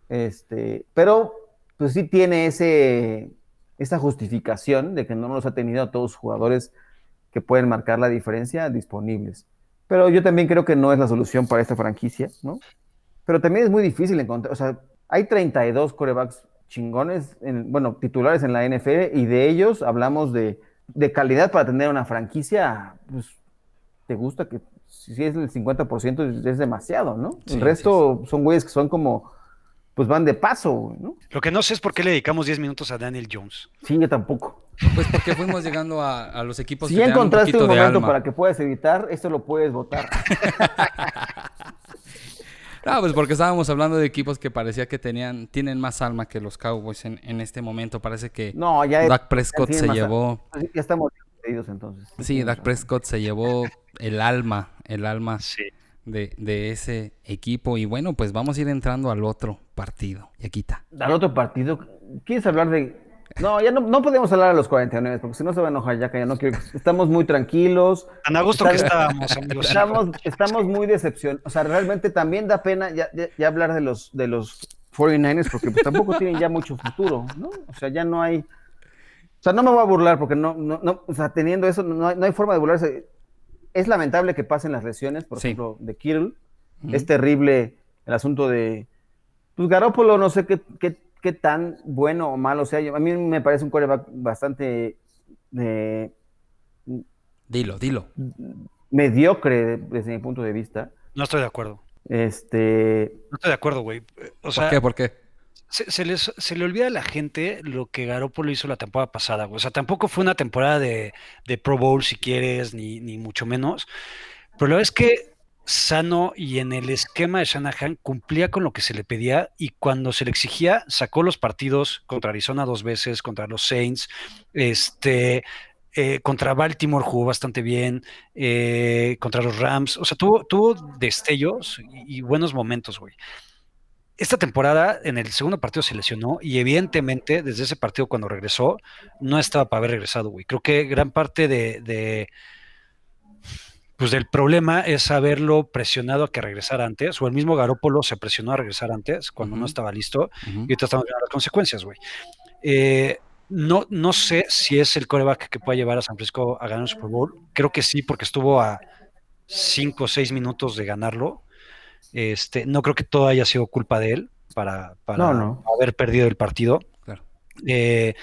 Este, pero pues sí tiene ese, esa justificación de que no nos ha tenido a todos los jugadores que pueden marcar la diferencia disponibles. Pero yo también creo que no es la solución para esta franquicia, ¿no? Pero también es muy difícil encontrar, o sea, hay 32 corebacks chingones, en, bueno, titulares en la NFL y de ellos hablamos de, de calidad para tener una franquicia, pues, ¿te gusta que si es el 50% es demasiado, ¿no? el resto son güeyes que son como pues van de paso, ¿no? Lo que no sé es por qué le dedicamos 10 minutos a Daniel Jones. Sí, yo tampoco. Pues porque fuimos llegando a, los equipos si que encontraste un, momento para que puedas evitar, esto lo puedes votar. no, pues porque estábamos hablando de equipos que parecía que tenían, tienen más alma que los Cowboys en, este momento. Parece que no, ya Dak Prescott se llevó. Ya estamos despedidos entonces. Sí, Dak Prescott se llevó el alma, el alma. Sí de, ese equipo. Y bueno, pues vamos a ir entrando al otro partido. Y aquí está. Al otro partido. ¿Quieres hablar de.? No, ya no, podemos hablar de los 49, porque si no se va a enojar ya que ya no quiero. Estamos muy tranquilos. Tan a gusto que estábamos, Estamos, estamos muy decepcionados. O sea, realmente también da pena ya, hablar de los, de los 49ers, porque pues tampoco tienen ya mucho futuro, ¿no? O sea, ya no hay. O sea, no me voy a burlar porque no, no, no o sea, teniendo eso, no hay, no hay forma de burlarse es lamentable que pasen las lesiones, por ejemplo, de Kittle. Es terrible el asunto de. Pues Garópolo, no sé qué, qué, tan bueno o malo sea. A mí me parece un coreback bastante. dilo, dilo. Mediocre desde mi punto de vista. No estoy de acuerdo. Este. No estoy de acuerdo, güey. ¿Por qué? ¿Por qué? Se, le olvida a la gente lo que Garoppolo hizo la temporada pasada, O sea, tampoco fue una temporada de, Pro Bowl, si quieres, ni, mucho menos. Pero la verdad es que sano y en el esquema de Shanahan cumplía con lo que se le pedía y cuando se le exigía sacó los partidos contra Arizona dos veces, contra los Saints, este, eh, contra Baltimore jugó bastante bien, eh, contra los Rams, o sea, tuvo, tuvo destellos y, buenos momentos, güey. Esta temporada en el segundo partido se lesionó y evidentemente desde ese partido cuando regresó no estaba para haber regresado, güey. Creo que gran parte de pues del problema es haberlo presionado a que regresara antes, o el mismo Garópolo se presionó a regresar antes cuando no estaba listo, y ahorita estamos viendo las consecuencias, güey. Eh, no, no sé si es el coreback que pueda llevar a San Francisco a ganar el Super Bowl. Creo que sí, porque estuvo a cinco o seis minutos de ganarlo. Este, no creo que todo haya sido culpa de él para, para haber perdido el partido. Claro. Eh,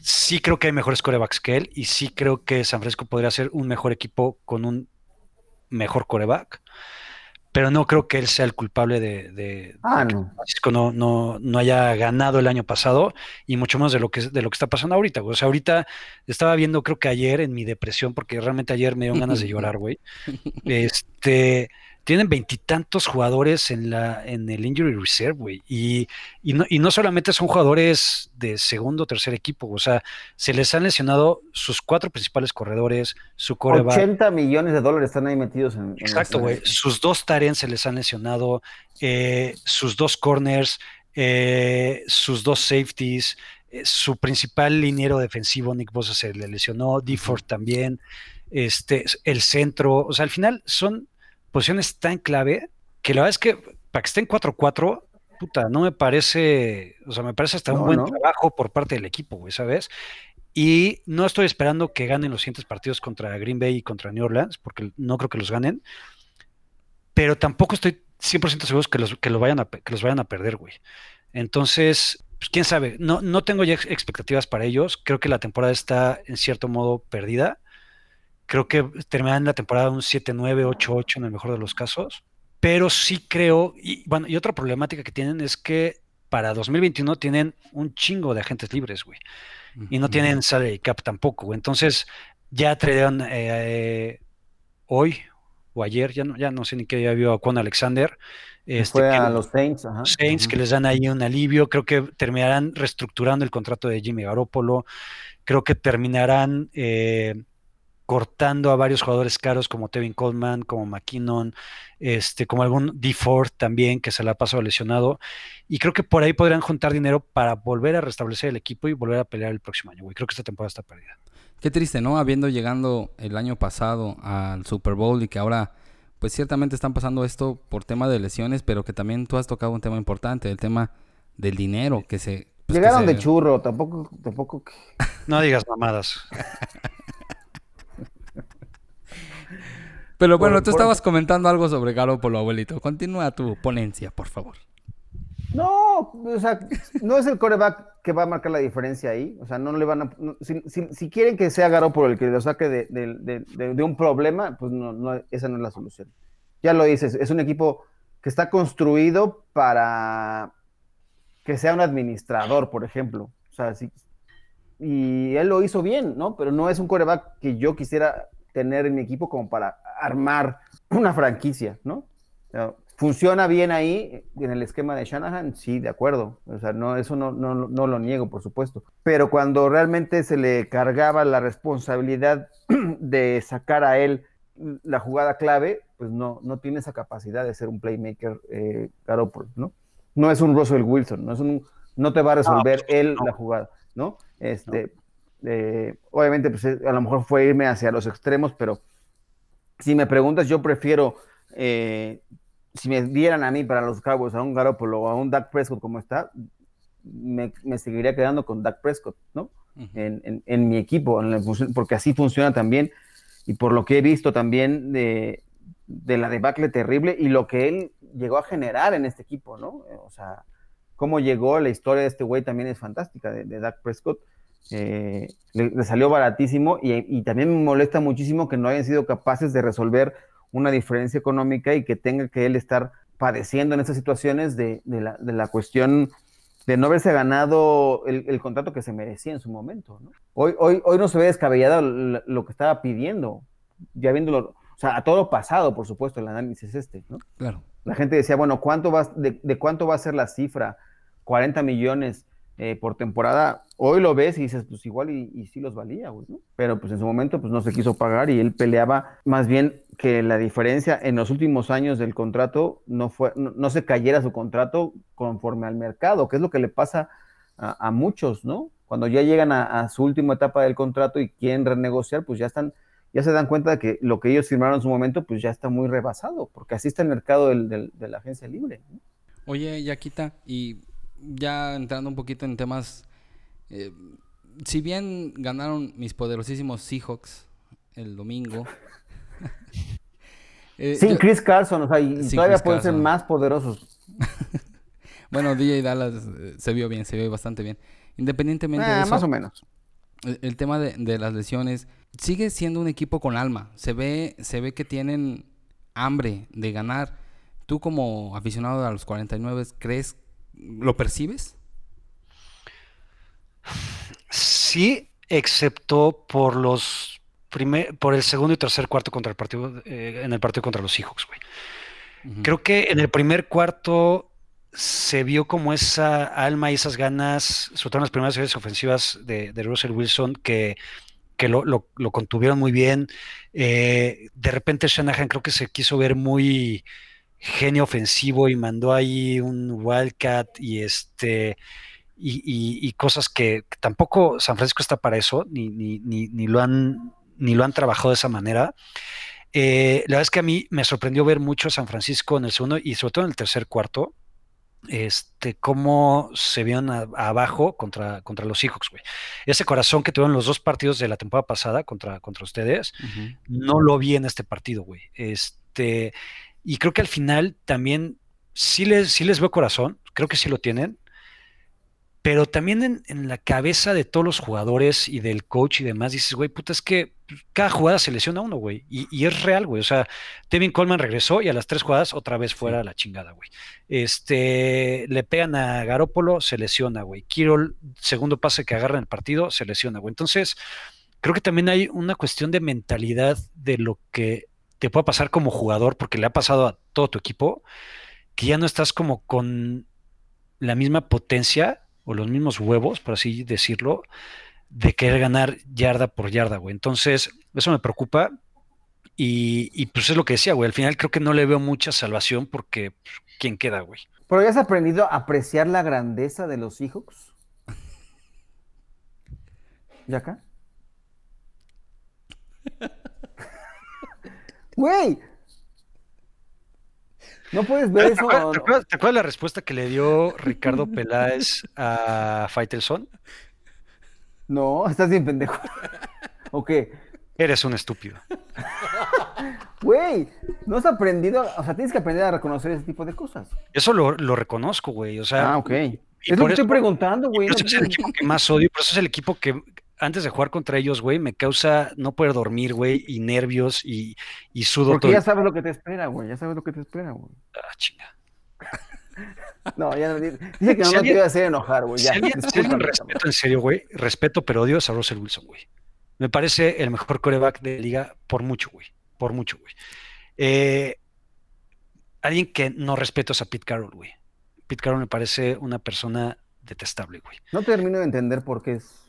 sí creo que hay mejores corebacks que él y sí creo que San Francisco podría ser un mejor equipo con un mejor coreback, pero no creo que él sea el culpable de, de, ah, que Francisco no, no, no, haya ganado el año pasado y mucho más de lo que, de lo que está pasando ahorita. O sea, ahorita estaba viendo, creo que ayer en mi depresión, porque realmente ayer me dio ganas de llorar, güey. Este tienen veintitantos jugadores en la en el injury reserve, güey. Y, y, no, y no solamente son jugadores de segundo o tercer equipo, o sea, se les han lesionado sus cuatro principales corredores, su coreback. 80 millones de dólares están ahí metidos en. Exacto, güey. Sus dos Tyrants se les han lesionado, eh, sus dos corners, eh, sus dos safeties, eh, su principal liniero defensivo, Nick Bosa, se le lesionó, D. también, este, el centro, o sea, al final son posiciones tan clave que la verdad es que para que estén 4-4, puta, no me parece, o sea, me parece hasta un buen trabajo por parte del equipo, güey, ¿sabes? Y no estoy esperando que ganen los siguientes partidos contra Green Bay y contra New Orleans, porque no creo que los ganen, pero tampoco estoy 100% seguro que los, que, los vayan a, que los vayan a perder, güey. Entonces, pues, quién sabe, no, no tengo ya expectativas para ellos, creo que la temporada está en cierto modo perdida Creo que terminarán la temporada un 7-9, 8-8 en el mejor de los casos. Pero sí creo, y bueno, y otra problemática que tienen es que para 2021 tienen un chingo de agentes libres, güey. Y no tienen salary cap tampoco, güey. Entonces, ya trajeron eh, hoy o ayer, ya no, ya no sé ni qué, ya vio a Juan Alexander. Este, fue a los Saints, ajá. Saints que les dan ahí un alivio. Creo que terminarán reestructurando el contrato de Jimmy Garoppolo. Creo que terminarán eh, cortando a varios jugadores caros como Tevin Coleman, como McKinnon, este, como algún D Ford también que se la ha pasado lesionado. Y creo que por ahí podrían juntar dinero para volver a restablecer el equipo y volver a pelear el próximo año. Creo que esta temporada está perdida. Qué triste, ¿no? Habiendo llegando el año pasado al Super Bowl y que ahora, pues ciertamente están pasando esto por tema de lesiones, pero que también tú has tocado un tema importante, el tema del dinero que se... Pues, Llegaron de churro, tampoco, tampoco. No digas mamadas. Pero bueno, tú estabas comentando algo sobre Garoppolo, abuelito. Continúa tu ponencia, por favor. No, o sea, no es el coreback que va a marcar la diferencia ahí. O sea, no le van a. si, quieren que sea Garoppolo el que lo saque de, un problema, pues no, esa no es la solución. Ya lo dices, es un equipo que está construido para que sea un administrador, por ejemplo. O sea, sí, y él lo hizo bien, ¿no? Pero no es un coreback que yo quisiera tener en mi equipo como para armar una franquicia, ¿no? ¿Funciona bien ahí en el esquema de Shanahan? Sí, de acuerdo. O sea, no, eso no, no, no, lo niego, por supuesto. Pero cuando realmente se le cargaba la responsabilidad de sacar a él la jugada clave, pues no, no tiene esa capacidad de ser un playmaker eh, ¿no? No es un Russell Wilson, no, es un, no te va a resolver pues, él la jugada, ¿no? Este, eh, obviamente, pues a lo mejor fue irme hacia los extremos, pero si me preguntas, yo prefiero, eh, si me dieran a mí para los Cowboys a un Garoppolo o a un Dak Prescott como está, me, seguiría quedando con Dak Prescott, ¿no? en, mi equipo, porque así funciona también, y por lo que he visto también de, la debacle terrible y lo que él llegó a generar en este equipo, ¿no? O sea, cómo llegó la historia de este güey también es fantástica, de, de Dak Prescott eh, le, salió baratísimo y, también me molesta muchísimo que no hayan sido capaces de resolver una diferencia económica y que tenga que él estar padeciendo en estas situaciones de, la, cuestión de no haberse ganado el, contrato que se merecía en su momento. Hoy, hoy, hoy no se ve descabellado lo, que estaba pidiendo, ya viéndolo O sea, a todo pasado, por supuesto, el análisis este, ¿no? Claro. La gente decía, bueno, ¿cuánto va, de, de cuánto va a ser la cifra? 40 millones eh, por temporada. Hoy lo ves y dices, pues igual y, sí los valía, güey, ¿no? Pero pues en su momento pues no se quiso pagar y él peleaba más bien que la diferencia en los últimos años del contrato no fue, no, se cayera su contrato conforme al mercado, que es lo que le pasa a, muchos, ¿no? Cuando ya llegan a, su última etapa del contrato y quieren renegociar, pues ya están, ya se dan cuenta de que lo que ellos firmaron en su momento, pues ya está muy rebasado, porque así está el mercado del, de la agencia libre. ¿no? Oye, Yaquita, y ya entrando un poquito en temas, eh, si bien ganaron mis poderosísimos Seahawks el domingo. eh, sin yo, Chris Carson, o sea, y todavía Chris pueden Carson. ser más poderosos. bueno, DJ Dallas eh, se vio bien, se vio bastante bien. Independientemente eh, de eso, más o menos. El, el tema de, de, las lesiones sigue siendo un equipo con alma. Se ve, se ve que tienen hambre de ganar. Tú como aficionado a los 49, ¿crees, lo percibes? Sí, excepto por los primer, por el segundo y tercer cuarto contra el partido, eh, en el partido contra los Seahawks, güey. Uh -huh. Creo que en el primer cuarto se vio como esa alma y esas ganas, sobre todo en las primeras series ofensivas de, de Russell Wilson, que, que lo, lo, lo, contuvieron muy bien. Eh, de repente Shanahan creo que se quiso ver muy genio ofensivo y mandó ahí un Wildcat y este y, y, y cosas que, que, tampoco San Francisco está para eso, ni, ni, ni, ni, lo han ni lo han trabajado de esa manera. Eh, la verdad es que a mí me sorprendió ver mucho a San Francisco en el segundo y sobre todo en el tercer cuarto este, cómo se vieron a, a abajo contra, contra los Seahawks, güey. Ese corazón que tuvieron los dos partidos de la temporada pasada contra, contra ustedes, uh -huh. no lo vi en este partido, güey. Este, y creo que al final también sí les, sí les veo corazón, creo que sí lo tienen, pero también en, en, la cabeza de todos los jugadores y del coach y demás, dices, güey, puta, es que cada jugada se lesiona uno, güey, y, y, es real, güey, o sea, Tevin Coleman regresó y a las tres jugadas otra vez fuera la chingada, güey. Este, le pegan a Garópolo, se lesiona, güey. Kirol, segundo pase que agarra en el partido, se lesiona, güey. Entonces, creo que también hay una cuestión de mentalidad de lo que te puede pasar como jugador, porque le ha pasado a todo tu equipo, que ya no estás como con la misma potencia o los mismos huevos, por así decirlo, de querer ganar yarda por yarda, güey. Entonces, eso me preocupa. Y, y, pues es lo que decía, güey. Al final creo que no le veo mucha salvación porque pues, ¿quién queda, güey? Pero ya has aprendido a apreciar la grandeza de los Seahawks. ¿Y acá? Güey, no puedes ver eso. ¿Te acuerdas, ¿te, acuerdas, ¿Te acuerdas, la respuesta que le dio Ricardo Peláez a Faitelson? No, estás bien pendejo. ¿O qué? Eres un estúpido. Güey, no has aprendido, o sea, tienes que aprender a reconocer ese tipo de cosas. Eso lo, lo reconozco, güey. O sea, ah, ok. Es lo que estoy preguntando, güey. No, es el equipo que más odio, pero eso es el equipo que antes de jugar contra ellos, güey, me causa no poder dormir, güey, y nervios y, y sudo Porque todo. ya sabes lo que te espera, güey, ya sabes lo que te espera, güey. Ah, chinga. No, ya no, dice que no, si no te iba a hacer enojar, güey. Si alguien, si alguien respeto en serio, güey, respeto, pero odio a Russell Wilson, güey. Me parece el mejor coreback de la liga por mucho, güey. Por mucho, güey. Eh, alguien que no respeto es a Pete Carroll, güey. Pete Carroll me parece una persona detestable, güey. No termino de entender por qué es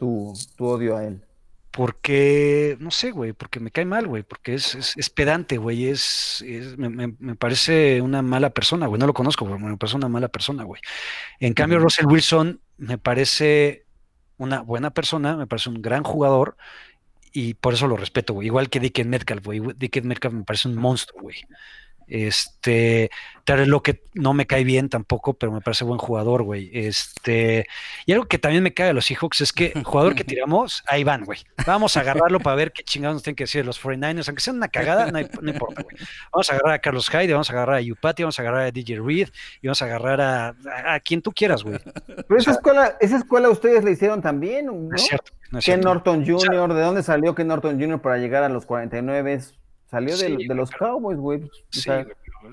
tu, tu odio a él. Porque, no sé, güey, porque me cae mal, güey, porque es, es, es, pedante, güey, es, es me, me, me, parece una mala persona, güey, no lo conozco, güey, me parece una mala persona, güey. En cambio. Russell Wilson me parece una buena persona, me parece un gran jugador y por eso lo respeto, güey. Igual que Dickens Metcalf, güey. Dickens Metcalf me parece un monstruo, güey. Este, lo que no me cae bien tampoco, pero me parece buen jugador, güey. Este, y algo que también me cae de los Seahawks es que el jugador que tiramos, ahí van, güey. Vamos a agarrarlo para ver qué chingados nos tienen que decir los 49ers, aunque sea una cagada, no, hay, no importa, güey. Vamos a agarrar a Carlos Hyde, vamos a agarrar a Yupati, vamos a agarrar a DJ Reed y vamos a agarrar a, a, a quien tú quieras, güey. Pero esa escuela, esa escuela ustedes la hicieron también, ¿no? No es cierto. No es Ken Norton Jr., o sea, ¿de dónde salió Ken Norton Jr. para llegar a los 49? Salió de, sí, de los Cowboys, güey. Sí, sea,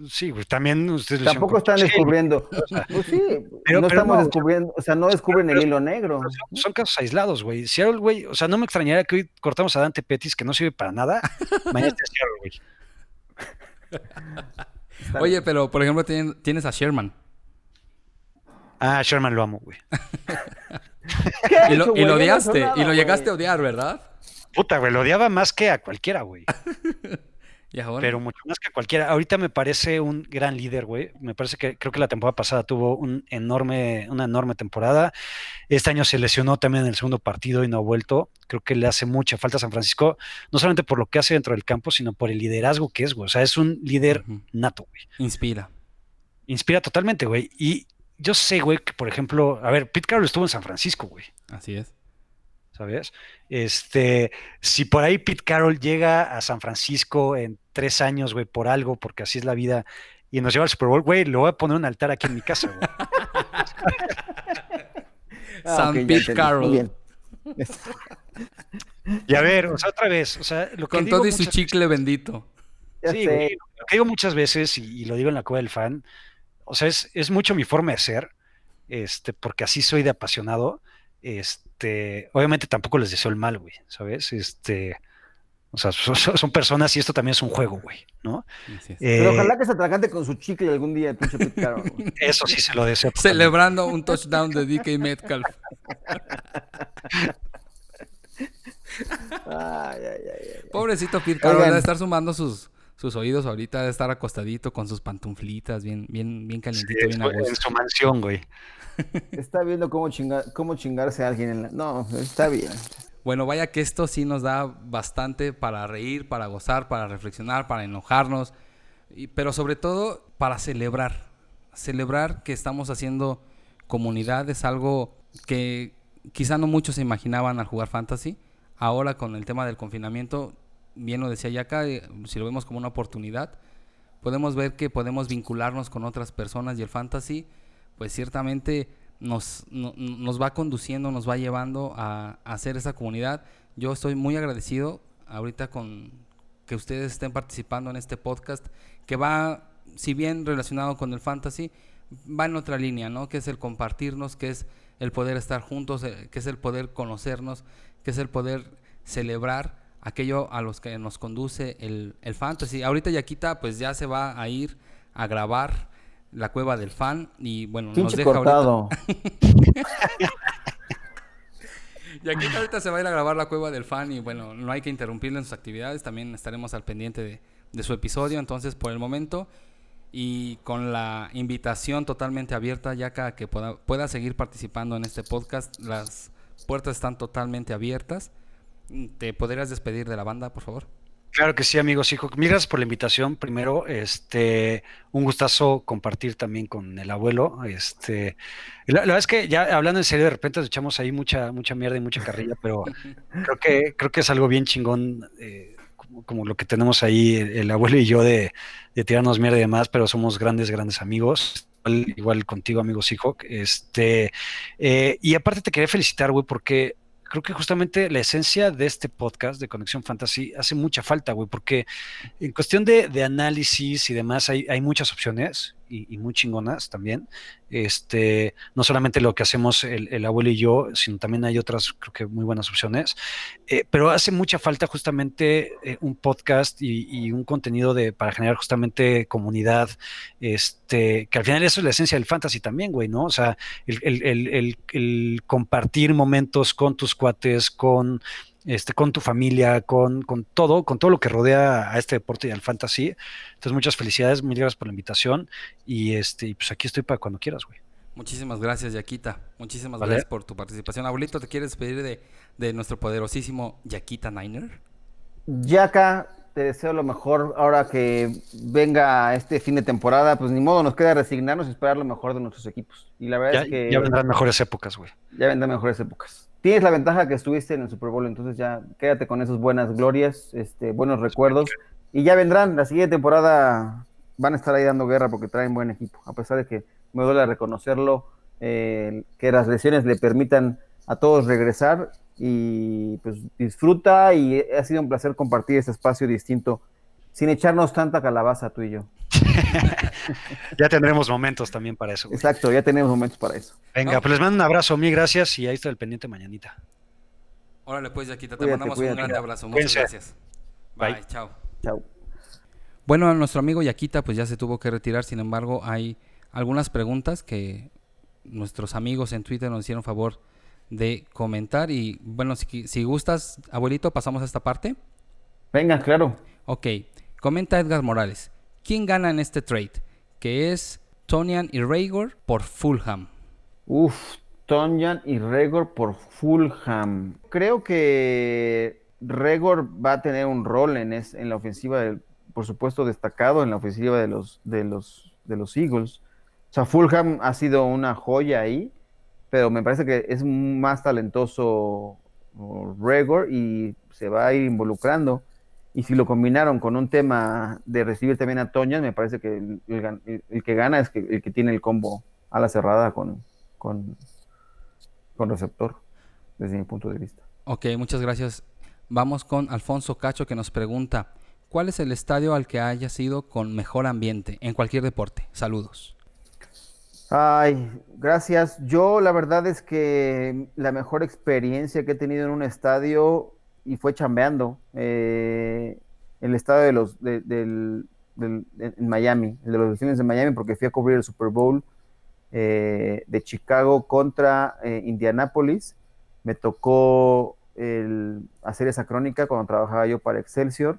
sí, güey, también ustedes lo Tampoco están descubriendo. Pues sí, Pero- no pero estamos no. descubriendo, o sea, no descubren el hilo negro. Son, son casos aislados, güey. Seattle, güey, o sea, no me extrañaría que hoy cortamos a Dante Pettis, que no sirve para nada. Mañana está Seattle, güey. Oye, pero por ejemplo tien- tienes a Sherman. Ah, Sherman lo amo, güey. ¿Qué ha Y lo, hecho, y lo? No odiaste, nada, y lo llegaste a odiar, ¿verdad? Puta, güey, lo odiaba más que a cualquiera, güey. Y ahora. Pero mucho más que a cualquiera. Ahorita me parece un gran líder, güey. Me parece que creo que la temporada pasada tuvo un enorme, una enorme temporada. Este año se lesionó también en el segundo partido y no ha vuelto. Creo que le hace mucha falta a San Francisco, no solamente por lo que hace dentro del campo, sino por el liderazgo que es, güey. O sea, es un líder nato, güey. Inspira. Inspira totalmente, güey. Y yo sé, güey, que por ejemplo, a ver, Pete Carroll estuvo en San Francisco, güey. Así es. ¿Sabes? Este, si por ahí Pete Carroll llega a San Francisco en tres años, güey, por algo, porque así es la vida, y nos lleva al Super Bowl, güey, le voy a poner un altar aquí en mi casa, güey. Ah, San Pete. Carroll. Bien. Y a ver, o sea, otra vez, o sea, lo que Con digo todo y su chicle bendito. Sí, güey, lo que digo muchas veces, y, y lo digo en la cueva del fan, o sea, es, es mucho mi forma de ser, este, porque así soy de apasionado. Este, obviamente tampoco les deseo el mal, güey, ¿sabes? Este, o sea, son, son- son personas y esto también es un juego, güey, ¿no? Pero Eh, ojalá que se atragante con su chicle algún día, pinche güey. eso sí se lo deseo. Celebrando un touchdown de DK Metcalf. Ay, ay, ay, ay. Pobrecito Oigan. debe estar sumando sus, sus oídos ahorita, debe estar acostadito con sus pantuflitas, bien, bien, bien Sí, calientito, bien a en su mansión, güey. Está viendo cómo, chingar, cómo chingarse a alguien en la... No, está bien. Bueno, vaya que esto sí nos da bastante para reír, para gozar, para reflexionar, para enojarnos, y- pero sobre todo para celebrar. Celebrar que estamos haciendo comunidad es algo que quizá no muchos se imaginaban al jugar fantasy. Ahora con el tema del confinamiento, bien lo decía Yaka, eh, si lo vemos como una oportunidad, podemos ver que podemos vincularnos con otras personas y el fantasy, pues ciertamente nos, no- nos va conduciendo, nos va llevando a, a hacer esa comunidad. Yo estoy muy agradecido ahorita con que ustedes estén participando en este podcast, que va, si bien relacionado con el fantasy, va en otra línea, ¿no? Que es el compartirnos, que es el poder estar juntos, eh, que es el poder conocernos, que es el poder celebrar aquello a los que nos conduce el, el fantasy. Ahorita Yaquita pues ya se va a ir a grabar la cueva del fan y bueno, nos deja ahorita. cortado. Yaquita ahorita se va a ir a grabar la cueva del fan y bueno, no hay que interrumpirle en sus actividades, también estaremos al pendiente de, de su episodio, entonces por el momento y con la invitación totalmente abierta, Yaka, a que pueda, pueda seguir participando en este podcast, las puertas están totalmente abiertas. ¿Te podrías despedir de la banda, por favor? Claro que sí, amigos. Hijo, mil gracias por la invitación. Primero, este, un gustazo compartir también con el abuelo. Este, la, la verdad es que ya hablando en serio, de repente nos echamos ahí mucha, mucha mierda y mucha carrilla, pero creo que, creo que es algo bien chingón, eh, como, como lo que tenemos ahí el, el abuelo y yo de, de tirarnos mierda y demás, pero somos grandes, grandes amigos. Igual, igual contigo, amigos Seahawk. Este, eh, y aparte te quería felicitar, güey, porque creo que justamente la esencia de este podcast de Conexión Fantasy hace mucha falta, güey, porque en cuestión de, de análisis y demás hay, hay muchas opciones y, y muy chingonas también. Este, no solamente lo que hacemos el, el abuelo y yo, sino también hay otras, creo que muy buenas opciones. Eh, pero hace mucha falta justamente eh, un podcast y, y un contenido de, para generar justamente comunidad, este, que al final eso es la esencia del fantasy también, güey, ¿no? O sea, el, el- el- compartir momentos con tus cuates, con, este, con tu familia, con, con todo, con todo lo que rodea a este deporte y al fantasy. Entonces, muchas felicidades, mil gracias por la invitación y este, y pues aquí estoy para cuando quieras, güey. Muchísimas gracias, Yaquita. Muchísimas Vale. gracias por tu participación. Abuelito, ¿te quieres despedir de, de nuestro poderosísimo Yaquita Niner? Yaka, te deseo lo mejor ahora que venga este fin de temporada. Pues ni modo, nos queda resignarnos y esperar lo mejor de nuestros equipos. Y la verdad Ya, es que ya vendrán mejores épocas, güey. ya vendrán mejores épocas. Tienes la ventaja que estuviste en el Super Bowl, entonces ya quédate con esas buenas glorias, este, buenos recuerdos. Y ya vendrán, la siguiente temporada van a estar ahí dando guerra porque traen buen equipo. A pesar de que me duele reconocerlo, eh, que las lesiones le permitan a todos regresar y pues disfruta y ha sido un placer compartir este espacio distinto sin echarnos tanta calabaza tú y yo. ya tendremos momentos también para eso. Exacto, ya tenemos momentos para eso. Venga, pues les mando un abrazo, mil gracias y ahí está el pendiente mañanita. Órale, pues, Yaquita, te mandamos un grande abrazo. Muchas gracias. Bye. chao. Chao. Bueno, nuestro amigo Yaquita pues ya se tuvo que retirar, sin embargo hay algunas preguntas que nuestros amigos en Twitter nos hicieron favor de comentar y bueno, si, si gustas, abuelito, pasamos a esta parte. Venga, claro. Ok, comenta Edgar Morales, ¿quién gana en este trade? Que es Tonian y Raygor por Fulham. Uf, Tonian y Raygor por Fulham. Creo que Regor va a tener un rol en, la ofensiva, por supuesto destacado en la ofensiva de los, de, los, de los Eagles. O sea, Fulham ha sido una joya ahí, pero me parece que es más talentoso Regor y se va a ir involucrando. Y si lo combinaron con un tema de recibir también a Toña, me parece que el, que gana es que, el que tiene el combo a la cerrada con, con, con receptor, desde mi punto de vista. Ok, muchas gracias. Vamos con Alfonso Cacho que nos pregunta, ¿cuál es el estadio al que haya sido con mejor ambiente en cualquier deporte? Saludos. Ay, gracias. Yo la verdad es que la mejor experiencia que he tenido en un estadio y fue chambeando, eh, el estadio de los de, del, en Miami, el de los Delfines de Miami, porque fui a cubrir el Super Bowl eh, de Chicago contra eh, Indianapolis. Me tocó hacer esa crónica cuando trabajaba yo para Excelsior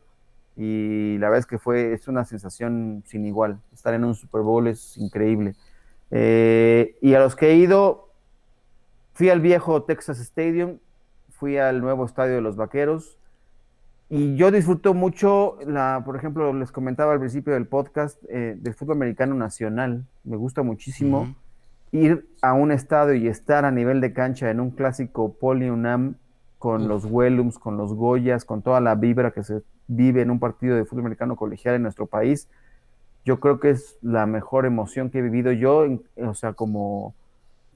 y la verdad es que fue, es una sensación sin igual. Estar en un Super Bowl es increíble. Eh, y a los que he ido, fui al viejo Texas Stadium, fui al nuevo estadio de los Vaqueros y yo disfruto mucho, la, por ejemplo, les comentaba al principio del podcast, eh, del fútbol americano nacional. Me gusta muchísimo ir a un estadio y estar a nivel de cancha en un clásico Poli UNAM con los Wellums, con los Goyas, con toda la vibra que se vive en un partido de fútbol americano colegial en nuestro país, yo creo que es la mejor emoción que he vivido yo, o sea, como,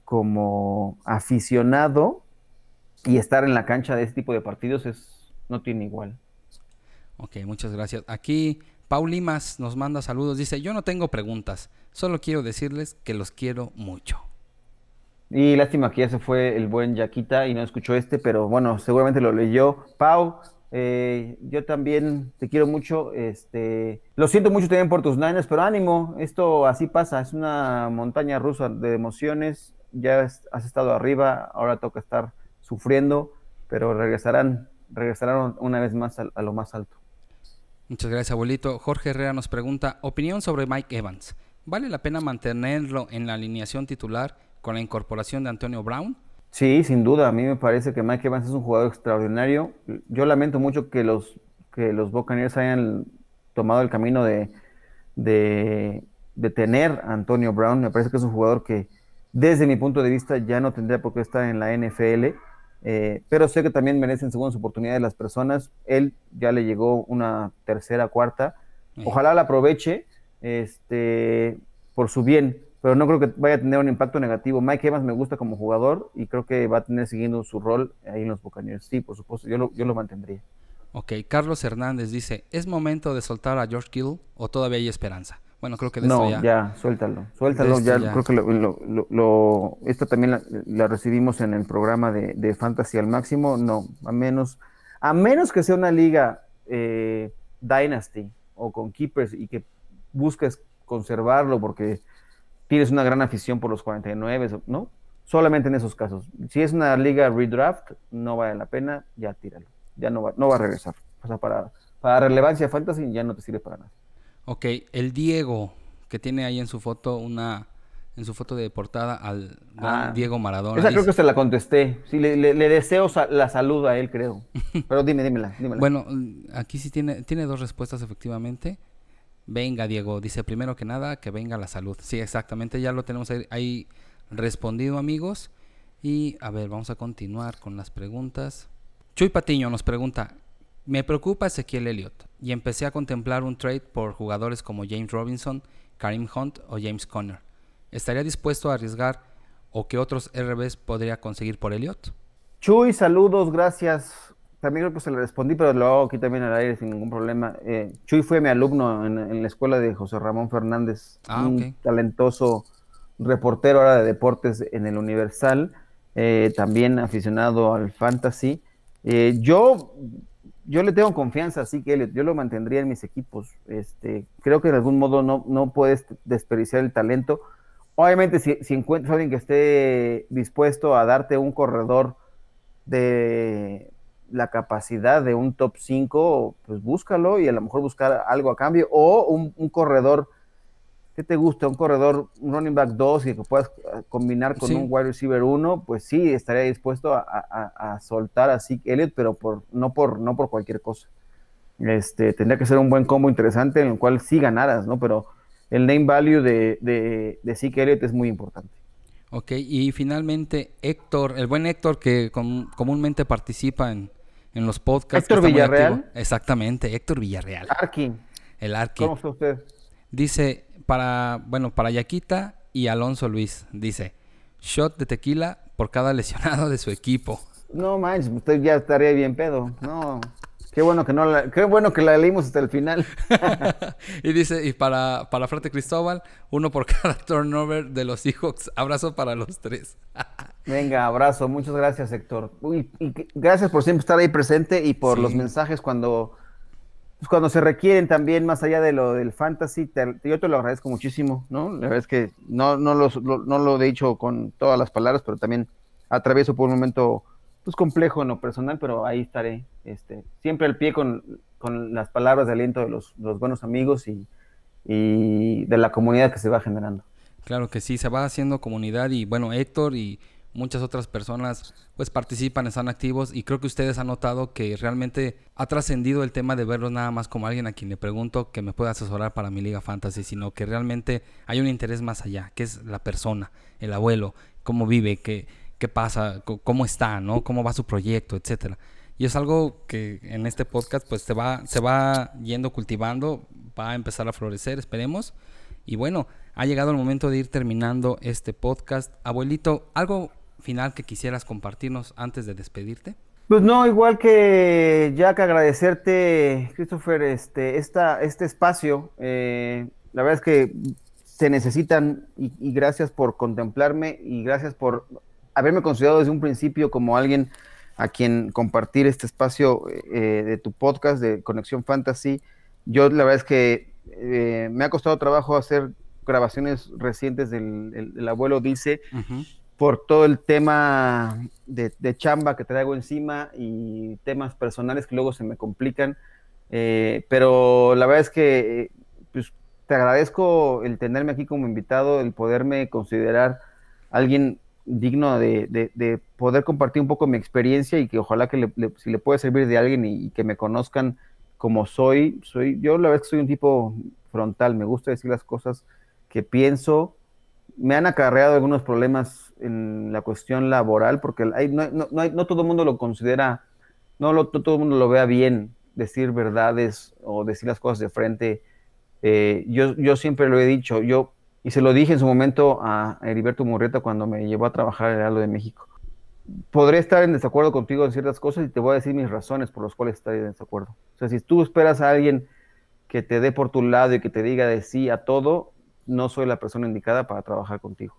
como aficionado y estar en la cancha de este tipo de partidos es no tiene igual. Ok, muchas gracias. Aquí Paul Limas nos manda saludos, dice, yo no tengo preguntas, solo quiero decirles que los quiero mucho. Y lástima que ya se fue el buen Yaquita y no escuchó este, pero bueno, seguramente lo leyó. Pau, eh, yo también te quiero mucho. Este, lo siento mucho también por tus Niners, pero ánimo, esto así pasa, es una montaña rusa de emociones. Ya has estado arriba, ahora toca estar sufriendo, pero regresarán, regresarán una vez más a, a lo más alto. Muchas gracias, abuelito. Jorge Herrera nos pregunta, opinión sobre Mike Evans. ¿Vale la pena mantenerlo en la alineación titular con la incorporación de Antonio Brown? Sí, sin duda. A mí me parece que Mike Evans es un jugador extraordinario. Yo lamento mucho que los, que los Buccaneers hayan tomado el camino de, de, tener a Antonio Brown. Me parece que es un jugador que, desde mi punto de vista, ya no tendría por qué estar en la NFL. Eh, pero sé que también merecen segundas oportunidades las personas. Él ya le llegó una tercera, cuarta. Ojalá la aproveche este, por su bien pero no creo que vaya a tener un impacto negativo. Mike Evans me gusta como jugador y creo que va a tener siguiendo su rol ahí en los Buccaneers. Sí, por supuesto, yo lo, yo lo mantendría. Ok, Carlos Hernández dice, ¿es momento de soltar a George Kittle o todavía hay esperanza? Bueno, creo que de no, ya... ya, suéltalo, suéltalo, ya, creo que lo, lo, esto también la, recibimos en el programa de, de, Fantasy al máximo, no, a menos, a menos que sea una liga eh, Dynasty o con Keepers y que busques conservarlo porque tienes una gran afición por los 49, ¿no? Solamente en esos casos. Si es una liga redraft, no vale la pena, ya tíralo. Ya no va, no va a regresar. O sea, para, para relevancia fantasy ya no te sirve para nada. Ok, el Diego, que tiene ahí en su foto una, en su foto de portada al ah, Diego Maradona. Esa creo que se la contesté. Sí, le, deseo la salud a él, creo. Pero dime, dímela, dímela. Bueno, aquí sí tiene, tiene dos respuestas efectivamente. Venga, Diego, dice primero que nada que venga la salud. Sí, exactamente, ya lo tenemos ahí, respondido, amigos. Y a ver, vamos a continuar con las preguntas. Chuy Patiño nos pregunta, me preocupa Ezequiel Elliott y empecé a contemplar un trade por jugadores como James Robinson, Karim Hunt o James Conner. ¿Estaría dispuesto a arriesgar o qué otros RBs podría conseguir por Elliott? Chuy, saludos, gracias. también creo que se le respondí, pero lo hago aquí también al aire sin ningún problema. Eh, Chuy fue mi alumno en, la escuela de José Ramón Fernández, ah, un talentoso reportero ahora de deportes en el Universal, eh, también aficionado al fantasy. Eh, yo, yo le tengo confianza, así que yo lo mantendría en mis equipos. Este, creo que de algún modo no, no puedes desperdiciar el talento. Obviamente, si, si encuentras a alguien que esté dispuesto a darte un corredor de la capacidad de un top 5, pues búscalo y a lo mejor buscar algo a cambio. O un, corredor, ¿qué te gusta? Un corredor, un running back 2 y que puedas eh, combinar con un wide receiver 1, pues sí, estaría dispuesto a, soltar a Zeke Elliott, pero por, no, por, no por cualquier cosa. Este, tendría que ser un buen combo interesante en el cual sí ganaras, ¿no? Pero el name value de, de, de Zeke Elliott es muy importante. Ok, y finalmente Héctor, el buen Héctor que comúnmente participa en, en los podcasts. Héctor Villarreal. Exactamente, Héctor Villarreal. Arkin. El Arkin. ¿Cómo está usted? Dice, para, bueno, para Yaquita y Alonso Luis, dice, shot de tequila por cada lesionado de su equipo. No manches, usted ya estaría bien pedo. No. Qué bueno que no la, qué bueno que la leímos hasta el final. y dice, y para, para Frate Cristóbal, uno por cada turnover de los Seahawks. Abrazo para los tres. Venga, abrazo. Muchas gracias, Héctor. y gracias por siempre estar ahí presente y por los mensajes cuando, pues, cuando se requieren también, más allá de lo del fantasy. yo te lo agradezco muchísimo, ¿no? La verdad es que no, no, lo, no lo he dicho con todas las palabras, pero también atravieso por un momento pues complejo en lo personal, pero ahí estaré, este, siempre al pie con, las palabras de aliento de los, buenos amigos y, de la comunidad que se va generando. Claro que sí, se va haciendo comunidad y bueno, Héctor y muchas otras personas pues participan, están activos y creo que ustedes han notado que realmente ha trascendido el tema de verlos nada más como alguien a quien le pregunto que me pueda asesorar para mi liga fantasy, sino que realmente hay un interés más allá, que es la persona, el abuelo, cómo vive, que qué pasa, cómo está, ¿no? Cómo va su proyecto, etcétera. Y es algo que en este podcast pues se va, se va yendo cultivando, va a empezar a florecer, esperemos. Y bueno, ha llegado el momento de ir terminando este podcast. Abuelito, ¿algo final que quisieras compartirnos antes de despedirte? Pues no, igual que Jack, agradecerte, Christopher, este, esta, este espacio. Eh, la verdad es que se necesitan y, gracias por contemplarme y gracias por haberme considerado desde un principio como alguien a quien compartir este espacio eh, de tu podcast de Conexión Fantasy. Yo la verdad es que eh, me ha costado trabajo hacer grabaciones recientes del el, abuelo dice por todo el tema de, chamba que traigo encima y temas personales que luego se me complican. Eh, pero la verdad es que pues, te agradezco el tenerme aquí como invitado, el poderme considerar alguien digno de, poder compartir un poco mi experiencia y que ojalá que si le puede servir de alguien y, que me conozcan como soy, soy, yo la verdad es que soy un tipo frontal, me gusta decir las cosas que pienso, me han acarreado algunos problemas en la cuestión laboral, porque no, no, no, todo el mundo lo considera, no, lo, todo el mundo lo vea bien decir verdades o decir las cosas de frente. Eh, yo, yo siempre lo he dicho, yo y se lo dije en su momento a Heriberto Murrieta cuando me llevó a trabajar en el de México. Podré estar en desacuerdo contigo en ciertas cosas y te voy a decir mis razones por las cuales estoy en desacuerdo. O sea, si tú esperas a alguien que te dé por tu lado y que te diga de sí a todo, no soy la persona indicada para trabajar contigo.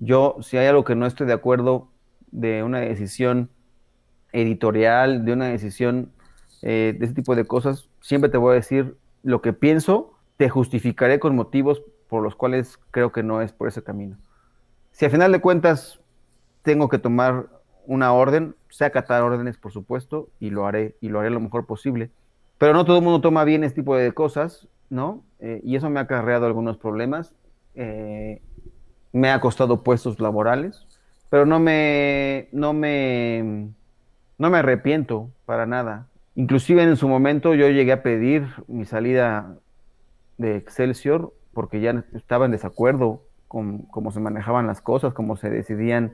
Yo, si hay algo que no estoy de acuerdo de una decisión editorial, de una decisión eh, de ese tipo de cosas, siempre te voy a decir lo que pienso, te justificaré con motivos por los cuales creo que no es por ese camino. Si al final de cuentas tengo que tomar una orden, sé acatar órdenes, por supuesto, y lo haré, y lo haré lo mejor posible. Pero no todo el mundo toma bien este tipo de cosas, ¿no? Eh, y eso me ha acarreado algunos problemas. Eh, me ha costado puestos laborales, pero no me, no me, no me arrepiento para nada. Inclusive en su momento yo llegué a pedir mi salida de Excelsior porque ya estaba en desacuerdo con cómo se manejaban las cosas, cómo se decidían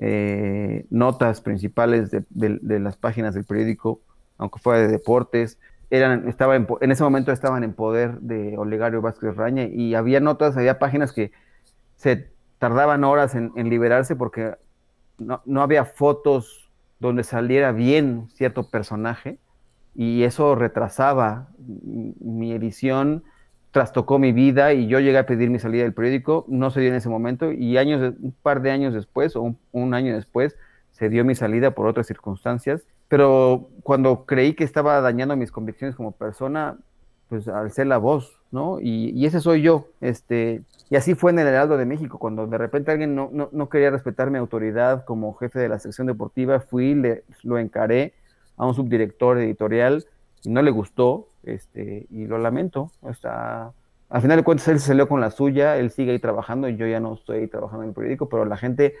eh, notas principales de, las páginas del periódico, aunque fuera de deportes. Eran, estaba en, ese momento estaban en poder de Olegario Vázquez Raña y había notas, había páginas que se tardaban horas en, liberarse porque no, había fotos donde saliera bien cierto personaje y eso retrasaba mi edición, trastocó mi vida y yo llegué a pedir mi salida del periódico, no se dio en ese momento y años, un par de años después o un, año después se dio mi salida por otras circunstancias, pero cuando creí que estaba dañando mis convicciones como persona, pues alcé la voz, ¿no? Y, ese soy yo, este, y así fue en el Heraldo de México, cuando de repente alguien no, no, quería respetar mi autoridad como jefe de la sección deportiva, fui, le, lo encaré a un subdirector editorial y no le gustó, este, y lo lamento, está, al final de cuentas él se salió con la suya, él sigue ahí trabajando y yo ya no estoy trabajando en el periódico, pero la gente,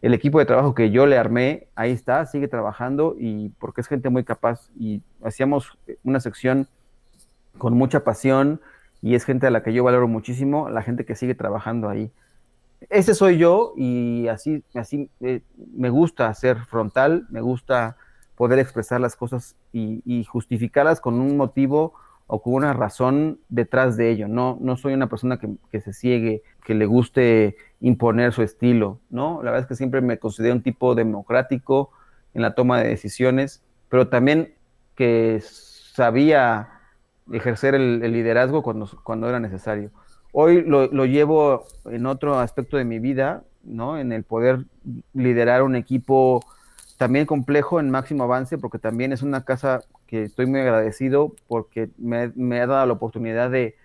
el equipo de trabajo que yo le armé, ahí está, sigue trabajando y porque es gente muy capaz y hacíamos una sección con mucha pasión y es gente a la que yo valoro muchísimo, la gente que sigue trabajando ahí. Ese soy yo y así, así eh, me gusta ser frontal, me gusta poder expresar las cosas y, justificarlas con un motivo o con una razón detrás de ello. No, no soy una persona que, que, se ciegue, que le guste imponer su estilo, ¿no? La verdad es que siempre me considero un tipo democrático en la toma de decisiones, pero también que sabía ejercer el, liderazgo cuando, cuando era necesario. Hoy lo, llevo en otro aspecto de mi vida, ¿no? En el poder liderar un equipo también complejo en máximo avance, porque también es una casa que estoy muy agradecido porque me, ha dado la oportunidad de,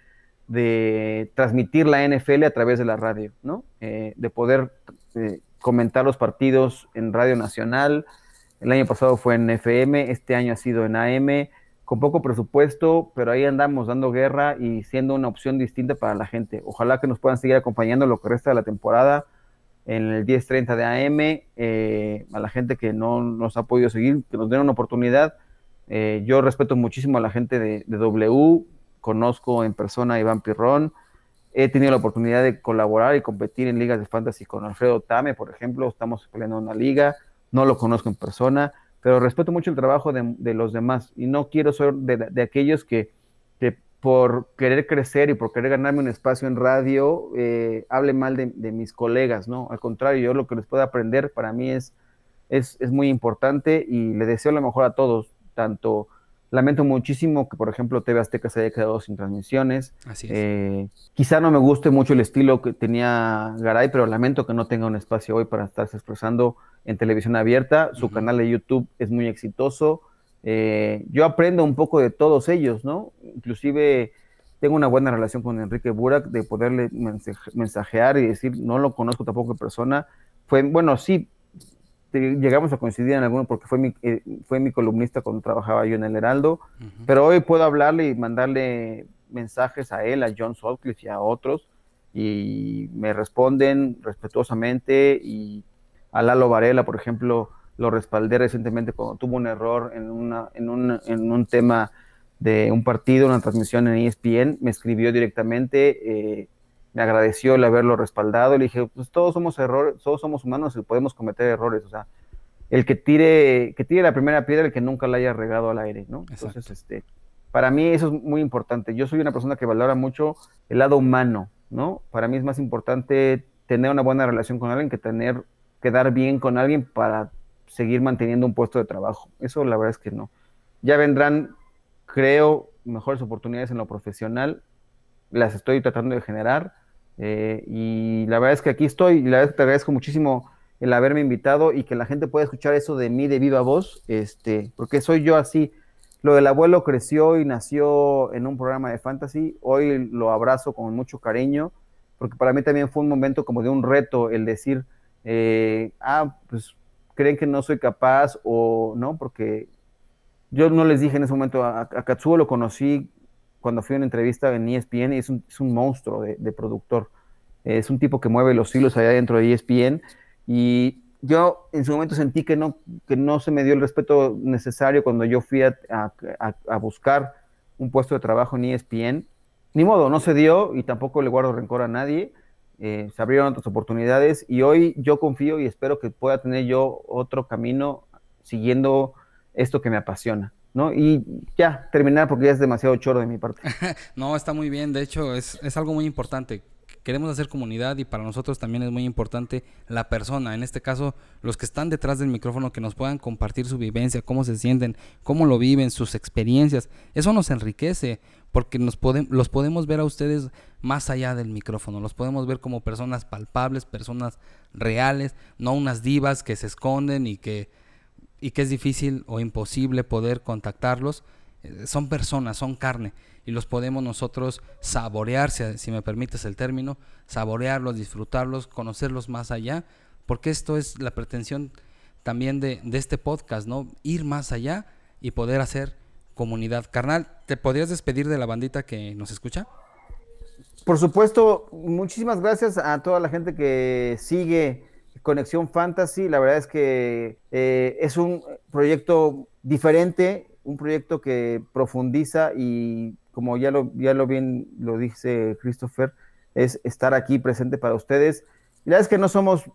transmitir la NFL a través de la radio, ¿no? Eh, de poder eh, comentar los partidos en Radio Nacional. El año pasado fue en FM, este año ha sido en AM con poco presupuesto, pero ahí andamos dando guerra y siendo una opción distinta para la gente. Ojalá que nos puedan seguir acompañando lo que resta de la temporada en el 10.30 de AM, eh, a la gente que no nos ha podido seguir, que nos den una oportunidad. Eh, yo respeto muchísimo a la gente de, W, conozco en persona a Iván Pirrón, he tenido la oportunidad de colaborar y competir en ligas de fantasy con Alfredo Tame, por ejemplo, estamos peleando una liga, no lo conozco en persona, pero respeto mucho el trabajo de, los demás y no quiero ser de, aquellos que, por querer crecer y por querer ganarme un espacio en radio, eh, hable mal de, mis colegas, ¿no? Al contrario, yo lo que les puedo aprender para mí es, es, muy importante y le deseo lo mejor a todos, tanto... Lamento muchísimo que, por ejemplo, TV Azteca se haya quedado sin transmisiones. Así eh, quizá no me guste mucho el estilo que tenía Garay, pero lamento que no tenga un espacio hoy para estarse expresando en televisión abierta, su canal de YouTube es muy exitoso. Eh, yo aprendo un poco de todos ellos, ¿no? Inclusive tengo una buena relación con Enrique Burak de poderle mensajear y decir, no lo conozco tampoco en persona. Fue, bueno, sí, llegamos a coincidir en alguno porque fue mi, eh, fue mi columnista cuando trabajaba yo en el Heraldo, pero hoy puedo hablarle y mandarle mensajes a él, a John Sutcliffe y a otros, y me responden respetuosamente. Y a Lalo Varela, por ejemplo, lo respaldé recientemente cuando tuvo un error en, una, en, un, en un tema de un partido, una transmisión en ESPN, me escribió directamente, eh, me agradeció el haberlo respaldado, le dije, pues todos somos errores, todos somos humanos y podemos cometer errores, o sea, el que tire, que tire la primera piedra, el que nunca la haya regado al aire, ¿no? Entonces, este, para mí eso es muy importante. Yo soy una persona que valora mucho el lado humano, ¿no? Para mí es más importante tener una buena relación con alguien que tener quedar bien con alguien para seguir manteniendo un puesto de trabajo. Eso la verdad es que no. Ya vendrán, creo, mejores oportunidades en lo profesional. Las estoy tratando de generar. Eh, y la verdad es que aquí estoy. Y la verdad es que te agradezco muchísimo el haberme invitado y que la gente pueda escuchar eso de mí de viva voz, este, porque soy yo así. Lo del abuelo creció y nació en un programa de fantasy. Hoy lo abrazo con mucho cariño, porque para mí también fue un momento como de un reto el decir, eh, ah, pues creen que no soy capaz o no, porque yo no les dije en ese momento, a, Katsuo lo conocí cuando fui a una entrevista en ESPN es un, es un monstruo de, productor. Es un tipo que mueve los hilos allá dentro de ESPN y yo en su momento sentí que no, que no se me dio el respeto necesario cuando yo fui a, a, buscar un puesto de trabajo en ESPN. Ni modo, no se dio y tampoco le guardo rencor a nadie eh, se abrieron otras oportunidades y hoy yo confío y espero que pueda tener yo otro camino siguiendo esto que me apasiona. ¿No? Y ya, terminar porque ya es demasiado choro de mi parte. no, está muy bien. De hecho, es, algo muy importante. queremos hacer comunidad y para nosotros también es muy importante la persona, en este caso los que están detrás del micrófono que nos puedan compartir su vivencia, cómo se sienten, cómo lo viven, sus experiencias. Eso nos enriquece porque nos los podemos ver a ustedes más allá del micrófono, los podemos ver como personas palpables, personas reales, no unas divas que se esconden y que, y que es difícil o imposible poder contactarlos. Eh, son personas, son carne y los podemos nosotros saborear, si, me permites el término, saborearlos, disfrutarlos, conocerlos más allá, porque esto es la pretensión también de, este podcast, ¿no? Ir más allá y poder hacer comunidad. Carnal, ¿te podrías despedir de la bandita que nos escucha? Por supuesto, muchísimas gracias a toda la gente que sigue Conexión Fantasy. La verdad es que eh, es un proyecto diferente, un proyecto que profundiza y como ya lo, ya lo bien lo dice Christopher, es estar aquí presente para ustedes. La verdad es que no somos,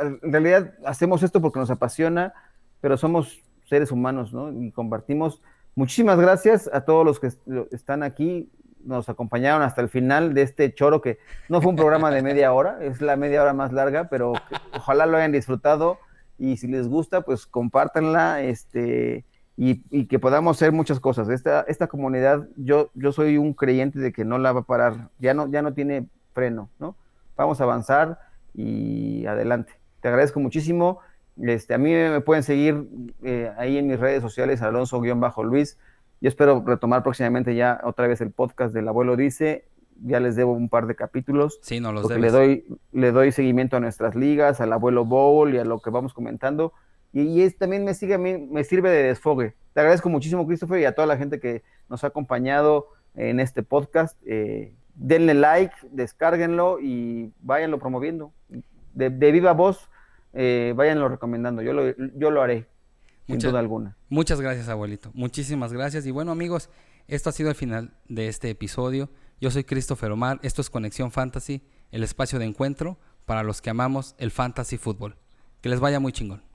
en realidad hacemos esto porque nos apasiona, pero somos seres humanos, ¿no? Y compartimos. Muchísimas gracias a todos los que están aquí, nos acompañaron hasta el final de este choro que no fue un programa de media hora, es la media hora más larga, pero ojalá lo hayan disfrutado y si les gusta, pues compártanla, este, y, que podamos hacer muchas cosas. Esta, esta comunidad, yo, yo soy un creyente de que no la va a parar, ya no, ya no tiene freno, ¿no? Vamos a avanzar y adelante. Te agradezco muchísimo. Este, a mí me pueden seguir eh, ahí en mis redes sociales, Alonso-Luis. Yo espero retomar próximamente ya otra vez el podcast del abuelo dice. Ya les debo un par de capítulos. Sí, no los Le doy, le doy seguimiento a nuestras ligas, al abuelo Bowl y a lo que vamos comentando y, es, también me, sigue, me sirve de desfogue. Te agradezco muchísimo, Christopher, y a toda la gente que nos ha acompañado en este podcast. Eh, denle like, descárguenlo y váyanlo promoviendo. De, viva voz, eh, váyanlo recomendando. Yo lo, yo lo haré, sin duda alguna. Muchas gracias, abuelito. Muchísimas gracias. Y bueno, amigos, esto ha sido el final de este episodio. Yo soy Christopher Omar. Esto es Conexión Fantasy, el espacio de encuentro para los que amamos el fantasy fútbol. Que les vaya muy chingón.